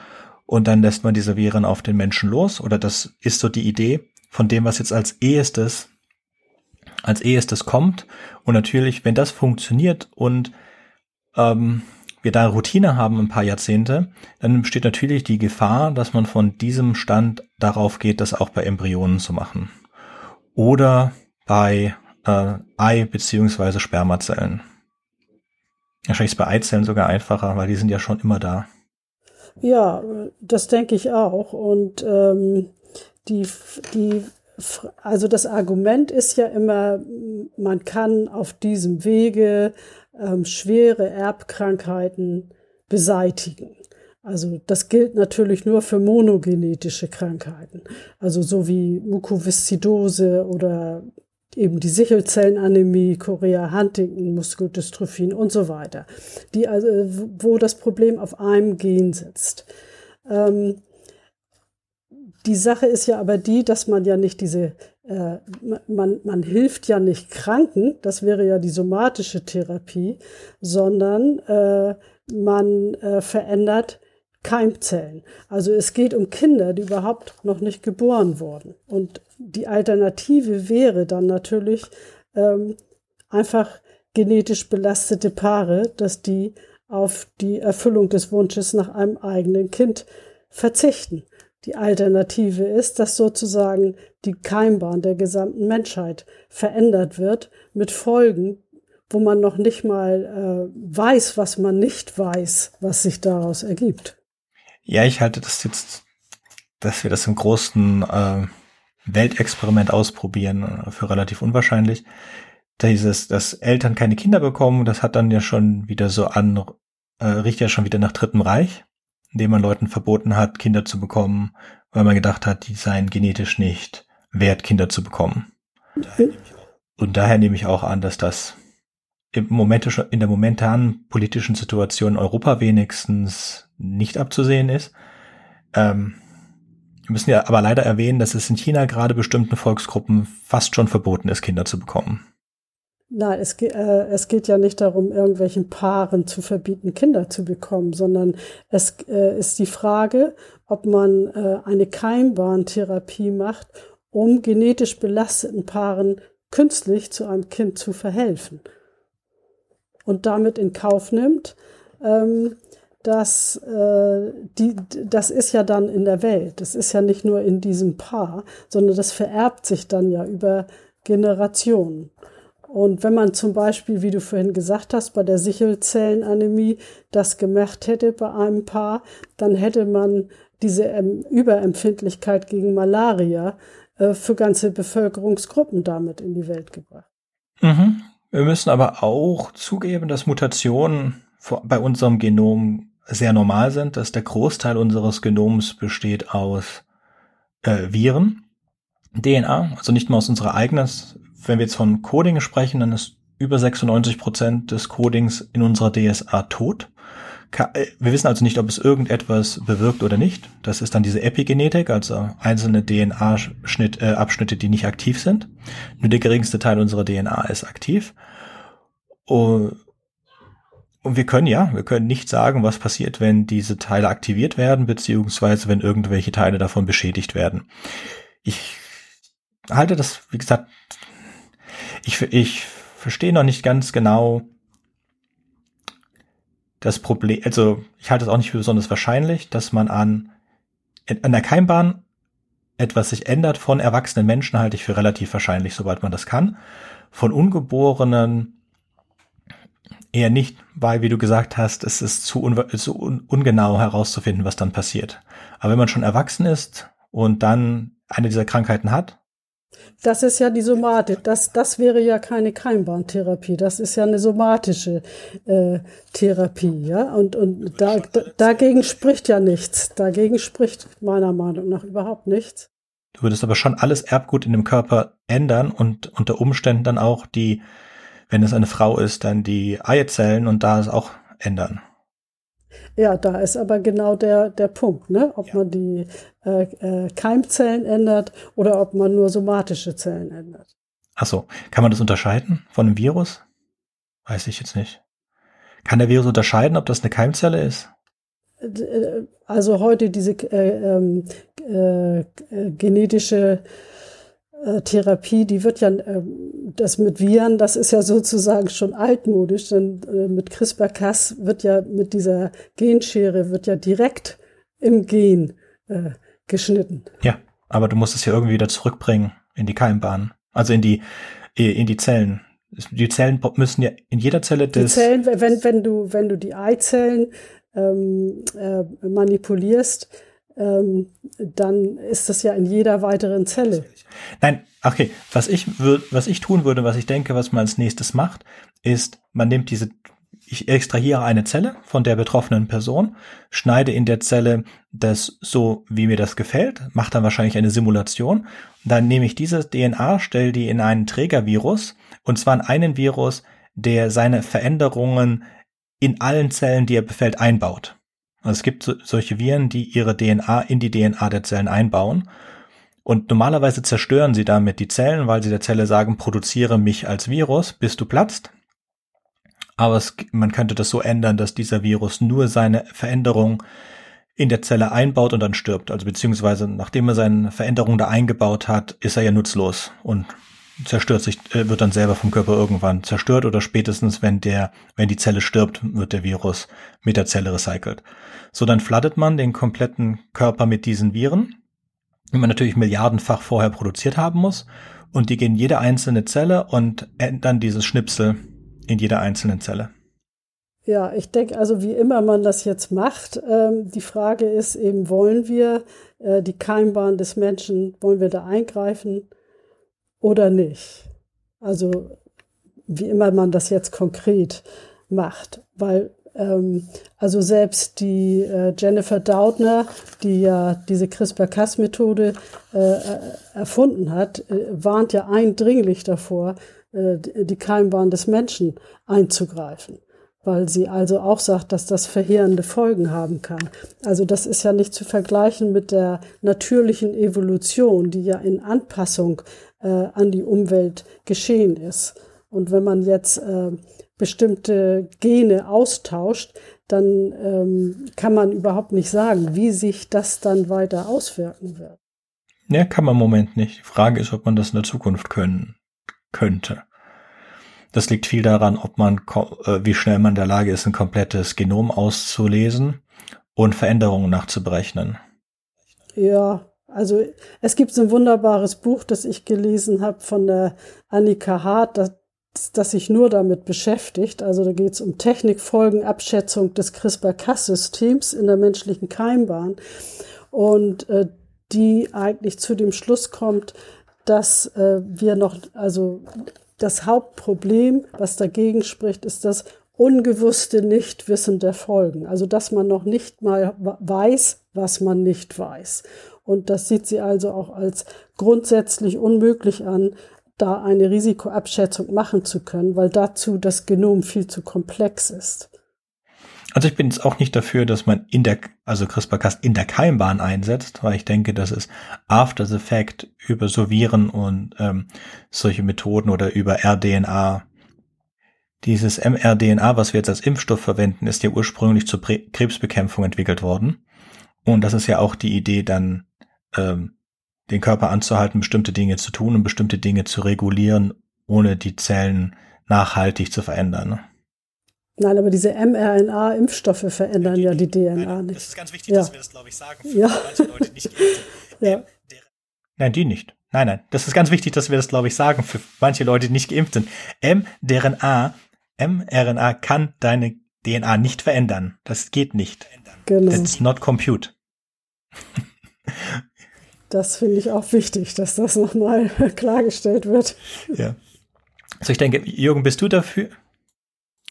Und dann lässt man diese Viren auf den Menschen los. Oder das ist so die Idee von dem, was jetzt als ehestes als ehestes kommt. Und natürlich, wenn das funktioniert und ähm, wir da Routine haben ein paar Jahrzehnte, dann besteht natürlich die Gefahr, dass man von diesem Stand darauf geht, das auch bei Embryonen zu machen. Oder bei äh, Ei- bzw. Spermazellen. Wahrscheinlich ist bei Eizellen sogar einfacher, weil die sind ja schon immer da. Ja, das denke ich auch. Und ähm, die, die, also das Argument ist ja immer, man kann auf diesem Wege ähm, schwere Erbkrankheiten beseitigen. Also das gilt natürlich nur für monogenetische Krankheiten, also so wie Mukoviszidose oder eben die Sichelzellenanämie, Chorea Huntington, Muskeldystrophien und so weiter, die also, wo das Problem auf einem Gen sitzt. Ähm, die Sache ist ja aber die, dass man ja nicht diese äh, man, man hilft ja nicht Kranken, das wäre ja die somatische Therapie, sondern äh, man äh, verändert Keimzellen. Also es geht um Kinder, die überhaupt noch nicht geboren wurden. Und die Alternative wäre dann natürlich ähm, einfach genetisch belastete Paare, dass die auf die Erfüllung des Wunsches nach einem eigenen Kind verzichten. Die Alternative ist, dass sozusagen die Keimbahn der gesamten Menschheit verändert wird mit Folgen, wo man noch nicht mal äh, weiß, was man nicht weiß, was sich daraus ergibt. Ja, ich halte das jetzt, dass wir das im großen äh, Weltexperiment ausprobieren, äh, für relativ unwahrscheinlich. Dieses, dass Eltern keine Kinder bekommen, das hat dann ja schon wieder so an, äh, riecht ja schon wieder nach Dritten Reich, indem man Leuten verboten hat, Kinder zu bekommen, weil man gedacht hat, die seien genetisch nicht wert, Kinder zu bekommen. Und daher nehme ich auch an, dass das im Moment, in der momentanen politischen Situation in Europa wenigstens nicht abzusehen ist. Ähm, wir müssen ja aber leider erwähnen, dass es in China gerade bestimmten Volksgruppen fast schon verboten ist, Kinder zu bekommen. Nein, es, äh, es geht ja nicht darum, irgendwelchen Paaren zu verbieten, Kinder zu bekommen, sondern es äh, ist die Frage, ob man äh, eine Keimbahntherapie macht, um genetisch belasteten Paaren künstlich zu einem Kind zu verhelfen. Und damit in Kauf nimmt, ähm, dass äh, die, das ist ja dann in der Welt. Das ist ja nicht nur in diesem Paar, sondern das vererbt sich dann ja über Generationen. Und wenn man zum Beispiel, wie du vorhin gesagt hast, bei der Sichelzellenanämie das gemacht hätte bei einem Paar, dann hätte man diese ähm, Überempfindlichkeit gegen Malaria äh, für ganze Bevölkerungsgruppen damit in die Welt gebracht. Mhm. Wir müssen aber auch zugeben, dass Mutationen bei unserem Genom sehr normal sind, dass der Großteil unseres Genoms besteht aus äh, Viren, DNA, also nicht mal aus unserer eigenen wenn wir jetzt von Coding sprechen, dann ist über 96 Prozent des Codings in unserer DSA tot. Äh, wir wissen also nicht, ob es irgendetwas bewirkt oder nicht. Das ist dann diese Epigenetik, also einzelne DNA-Abschnitte, äh, die nicht aktiv sind. Nur der geringste Teil unserer DNA ist aktiv. Und wir können ja, wir können nicht sagen, was passiert, wenn diese Teile aktiviert werden, beziehungsweise wenn irgendwelche Teile davon beschädigt werden. Ich halte das, wie gesagt, ich, ich verstehe noch nicht ganz genau das Problem, also ich halte es auch nicht für besonders wahrscheinlich, dass man an, an der Keimbahn etwas sich ändert von erwachsenen Menschen, halte ich für relativ wahrscheinlich, sobald man das kann. Von Ungeborenen eher nicht, weil, wie du gesagt hast, es ist zu, un zu un ungenau herauszufinden, was dann passiert. Aber wenn man schon erwachsen ist und dann eine dieser Krankheiten hat, das ist ja die Somatik. Das, das wäre ja keine Keimbahntherapie. Das ist ja eine somatische äh, Therapie. Ja? Und, und da, da, dagegen spricht ja nichts. Dagegen spricht meiner Meinung nach überhaupt nichts. Du würdest aber schon alles Erbgut in dem Körper ändern und unter Umständen dann auch die, wenn es eine Frau ist, dann die Eizellen und da es auch ändern. Ja, da ist aber genau der, der Punkt, ne? ob ja. man die Keimzellen ändert oder ob man nur somatische Zellen ändert. Ach so, kann man das unterscheiden von einem Virus? Weiß ich jetzt nicht. Kann der Virus unterscheiden, ob das eine Keimzelle ist? Äh, also heute diese äh, ähm, äh, genetische äh, Therapie, die wird ja, äh, das mit Viren, das ist ja sozusagen schon altmodisch, denn äh, mit CRISPR-Cas wird ja mit dieser Genschere wird ja direkt im Gen äh, geschnitten. Ja, aber du musst es ja irgendwie wieder zurückbringen in die Keimbahn, also in die in die Zellen. Die Zellen müssen ja in jeder Zelle des die Zellen, wenn wenn du wenn du die Eizellen ähm, äh, manipulierst, ähm, dann ist das ja in jeder weiteren Zelle. Nein, okay. Was ich würde, was ich tun würde, was ich denke, was man als nächstes macht, ist, man nimmt diese, ich extrahiere eine Zelle von der betroffenen Person, schneide in der Zelle das so, wie mir das gefällt, mache dann wahrscheinlich eine Simulation. Dann nehme ich diese DNA, stelle die in einen Trägervirus, und zwar in einen Virus, der seine Veränderungen in allen Zellen, die er befällt, einbaut. Also es gibt so, solche Viren, die ihre DNA in die DNA der Zellen einbauen. Und normalerweise zerstören sie damit die Zellen, weil sie der Zelle sagen, produziere mich als Virus, bis du platzt. Aber es, man könnte das so ändern, dass dieser Virus nur seine Veränderung in der Zelle einbaut und dann stirbt. Also beziehungsweise nachdem er seine Veränderung da eingebaut hat, ist er ja nutzlos und zerstört sich, äh, wird dann selber vom Körper irgendwann zerstört oder spätestens, wenn der, wenn die Zelle stirbt, wird der Virus mit der Zelle recycelt. So, dann flattet man den kompletten Körper mit diesen Viren, die man natürlich milliardenfach vorher produziert haben muss. Und die gehen jede einzelne Zelle und ändern dieses Schnipsel in jeder einzelnen Zelle. Ja, ich denke also, wie immer man das jetzt macht, ähm, die Frage ist eben, wollen wir äh, die Keimbahn des Menschen, wollen wir da eingreifen oder nicht? Also, wie immer man das jetzt konkret macht, weil ähm, also selbst die äh, Jennifer Doudna, die ja diese CRISPR-Cas-Methode äh, erfunden hat, äh, warnt ja eindringlich davor, äh, die Keimbahn des Menschen einzugreifen weil sie also auch sagt, dass das verheerende Folgen haben kann. Also das ist ja nicht zu vergleichen mit der natürlichen Evolution, die ja in Anpassung äh, an die Umwelt geschehen ist. Und wenn man jetzt äh, bestimmte Gene austauscht, dann ähm, kann man überhaupt nicht sagen, wie sich das dann weiter auswirken wird. Ja, kann man im Moment nicht. Die Frage ist, ob man das in der Zukunft können könnte. Das liegt viel daran, ob man, äh, wie schnell man in der Lage ist, ein komplettes Genom auszulesen und Veränderungen nachzuberechnen. Ja, also es gibt so ein wunderbares Buch, das ich gelesen habe von der Annika Hart, das, das sich nur damit beschäftigt. Also da geht es um Technikfolgenabschätzung des CRISPR-Cas-Systems in der menschlichen Keimbahn und äh, die eigentlich zu dem Schluss kommt, dass äh, wir noch, also das Hauptproblem, was dagegen spricht, ist das ungewusste Nichtwissen der Folgen. Also, dass man noch nicht mal weiß, was man nicht weiß. Und das sieht sie also auch als grundsätzlich unmöglich an, da eine Risikoabschätzung machen zu können, weil dazu das Genom viel zu komplex ist. Also ich bin jetzt auch nicht dafür, dass man in der, also CRISPR-Cas in der Keimbahn einsetzt, weil ich denke, dass es After the Fact über so Viren und ähm, solche Methoden oder über RDNA dieses mRDNA, was wir jetzt als Impfstoff verwenden, ist ja ursprünglich zur Krebsbekämpfung entwickelt worden. Und das ist ja auch die Idee, dann ähm, den Körper anzuhalten, bestimmte Dinge zu tun und bestimmte Dinge zu regulieren, ohne die Zellen nachhaltig zu verändern. Ne? Nein, aber diese mRNA-Impfstoffe verändern ja die, ja die DNA nein, nicht. Das ist ganz wichtig, ja. dass wir das, glaube ich, sagen. Für ja. manche Leute nicht ja. Nein, die nicht. Nein, nein. Das ist ganz wichtig, dass wir das, glaube ich, sagen für manche Leute, die nicht geimpft sind. mRNA, mRNA kann deine DNA nicht verändern. Das geht nicht. Genau. It's not compute. Das finde ich auch wichtig, dass das nochmal klargestellt wird. Ja. Also ich denke, Jürgen, bist du dafür?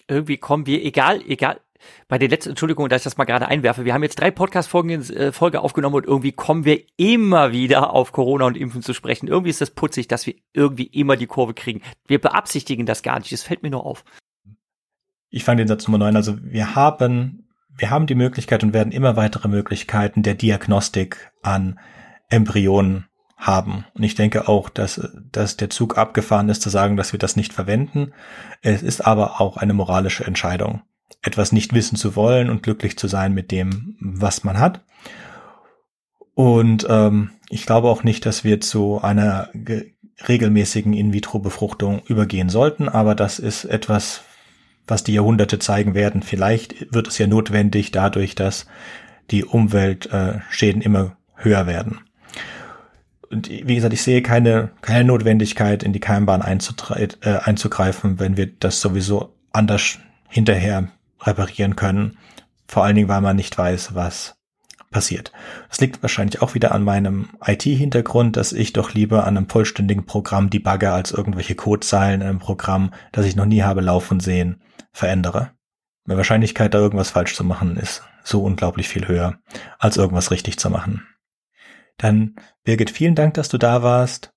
Irgendwie kommen wir, egal, egal, bei den letzten, Entschuldigung, dass ich das mal gerade einwerfe, wir haben jetzt drei Podcast-Folgen äh, Folge aufgenommen und irgendwie kommen wir immer wieder auf Corona und Impfen zu sprechen. Irgendwie ist das putzig, dass wir irgendwie immer die Kurve kriegen. Wir beabsichtigen das gar nicht, das fällt mir nur auf. Ich fand den Satz Nummer 9, also wir haben, wir haben die Möglichkeit und werden immer weitere Möglichkeiten der Diagnostik an Embryonen haben. Und ich denke auch, dass, dass der Zug abgefahren ist, zu sagen, dass wir das nicht verwenden. Es ist aber auch eine moralische Entscheidung, etwas nicht wissen zu wollen und glücklich zu sein mit dem, was man hat. Und ähm, ich glaube auch nicht, dass wir zu einer regelmäßigen In-vitro-Befruchtung übergehen sollten, aber das ist etwas, was die Jahrhunderte zeigen werden. Vielleicht wird es ja notwendig dadurch, dass die Umweltschäden äh, immer höher werden und wie gesagt, ich sehe keine, keine Notwendigkeit, in die Keimbahn äh, einzugreifen, wenn wir das sowieso anders hinterher reparieren können. Vor allen Dingen, weil man nicht weiß, was passiert. Das liegt wahrscheinlich auch wieder an meinem IT-Hintergrund, dass ich doch lieber an einem vollständigen Programm debugge als irgendwelche Codezeilen in einem Programm, das ich noch nie habe laufen sehen, verändere. Die Wahrscheinlichkeit, da irgendwas falsch zu machen, ist so unglaublich viel höher, als irgendwas richtig zu machen. Dann, Birgit, vielen Dank, dass du da warst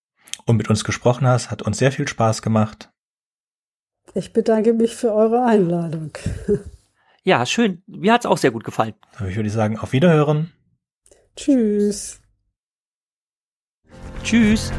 und mit uns gesprochen hast. Hat uns sehr viel Spaß gemacht. Ich bedanke mich für eure Einladung. Ja, schön. Mir hat es auch sehr gut gefallen. Ich würde sagen, auf Wiederhören. Tschüss. Tschüss.